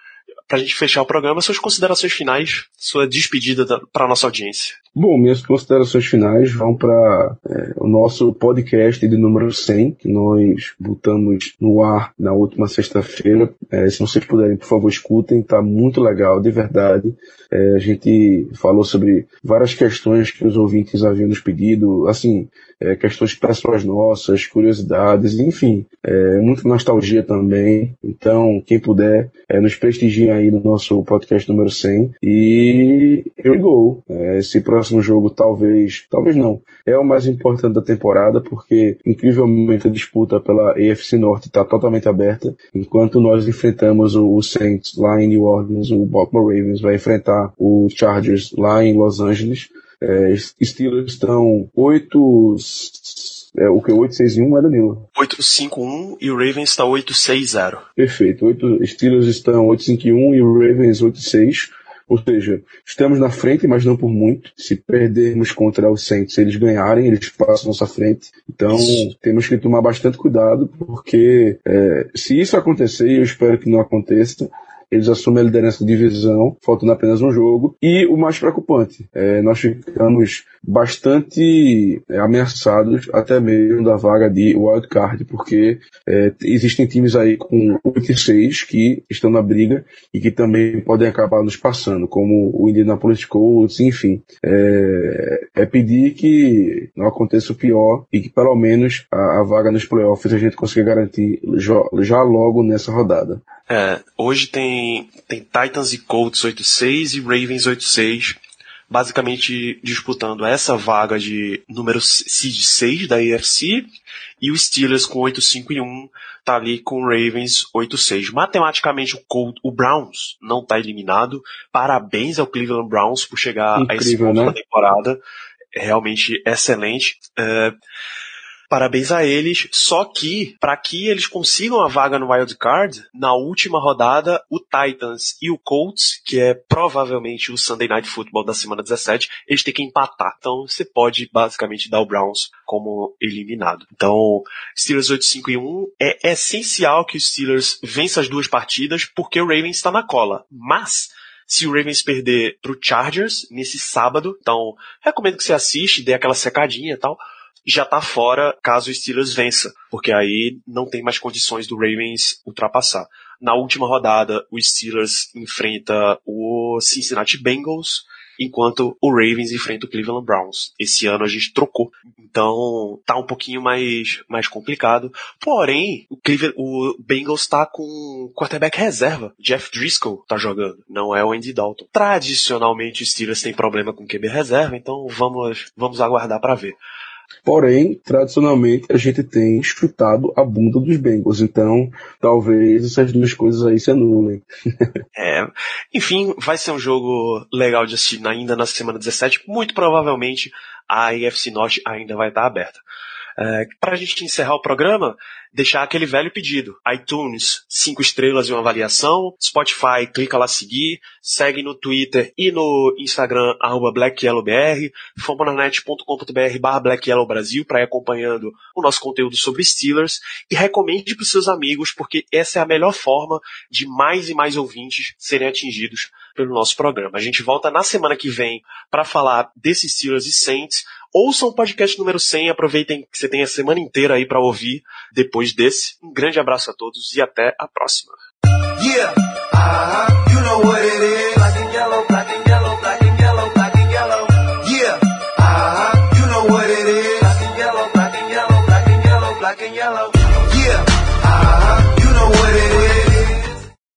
Speaker 1: para a gente fechar o programa, suas considerações finais, sua despedida para a nossa audiência.
Speaker 2: Bom, minhas considerações finais vão para é, o nosso podcast de número 100, que nós botamos no ar na última sexta-feira. É, se vocês puderem, por favor, escutem, tá muito legal, de verdade. É, a gente falou sobre várias questões que os ouvintes haviam nos pedido, assim, é, questões pessoais nossas, curiosidades, enfim, é, muita nostalgia também. Então, quem puder, é, nos prestigie aí no nosso podcast número 100 e eu gol. É, esse próximo jogo talvez, talvez não, é o mais importante da temporada porque incrivelmente a disputa pela AFC Norte está totalmente aberta. Enquanto nós enfrentamos o, Saints lá em New Orleans, o Baltimore Ravens vai enfrentar o Chargers lá em Los Angeles. É, Steelers estão 8 é, o que? 861 é Danilo.
Speaker 1: 851 e o Ravens está 860.
Speaker 2: Perfeito. 8, Steelers estão 851 e o Ravens 86. Ou seja, estamos na frente, mas não por muito. Se perdermos contra os Saints, eles ganharem, eles passam nossa frente. Então, temos que tomar bastante cuidado, porque é, se isso acontecer, e eu espero que não aconteça, eles assumem a liderança da divisão, faltando apenas um jogo. E o mais preocupante, é, nós ficamos bastante é, ameaçados até mesmo da vaga de wildcard, porque é, existem times aí com 8 e 6 que estão na briga e que também podem acabar nos passando, como o Indianapolis Colts, enfim. É, é pedir que não aconteça o pior e que pelo menos a, a vaga nos playoffs a gente consiga garantir já, já logo nessa rodada.
Speaker 1: É, hoje tem, tem Titans e Colts 8-6 e Ravens 8-6, basicamente disputando essa vaga de número seed 6 da AFC, e o Steelers com 8-5 e 1 tá ali com o Ravens 8-6. Matematicamente o, Colt, o Browns não tá eliminado. Parabéns ao Cleveland Browns por chegar Incrível, a esse ponto né? da temporada. É realmente excelente. Uh, Parabéns a eles. Só que, para que eles consigam a vaga no Wild Card, na última rodada, o Titans e o Colts, que é provavelmente o Sunday Night Football da semana 17, eles têm que empatar. Então, você pode basicamente dar o Browns como eliminado. Então, Steelers 8-5 e 1 é essencial que os Steelers vençam as duas partidas, porque o Ravens está na cola. Mas, se o Ravens perder pro Chargers nesse sábado, então recomendo que você assiste, dê aquela secadinha e tal já tá fora caso o Steelers vença, porque aí não tem mais condições do Ravens ultrapassar. Na última rodada, o Steelers enfrenta o Cincinnati Bengals, enquanto o Ravens enfrenta o Cleveland Browns. Esse ano a gente trocou, então tá um pouquinho mais, mais complicado. Porém, o, Cleveland, o Bengals tá com quarterback reserva. Jeff Driscoll tá jogando, não é o Andy Dalton. Tradicionalmente o Steelers tem problema com QB reserva, então vamos, vamos aguardar para ver.
Speaker 2: Porém, tradicionalmente, a gente tem chutado a bunda dos Bengals. Então, talvez essas duas coisas aí se anulem.
Speaker 1: é, enfim, vai ser um jogo legal de assistir ainda na semana 17. Muito provavelmente a AFC Norte ainda vai estar aberta. É, Para a gente encerrar o programa, deixar aquele velho pedido. iTunes, cinco estrelas e uma avaliação. Spotify, clica lá seguir. Segue no Twitter e no Instagram, arroba BlackYellowBR. Fambonanet.com.br barra BlackYellowBrasil para ir acompanhando o nosso conteúdo sobre Steelers. E recomende para os seus amigos, porque essa é a melhor forma de mais e mais ouvintes serem atingidos pelo nosso programa. A gente volta na semana que vem para falar desses Steelers e Saints. Ouçam o podcast número 100, aproveitem que você tem a semana inteira aí para ouvir depois desse. Um grande abraço a todos e até a próxima. Yeah. Uh -huh. you know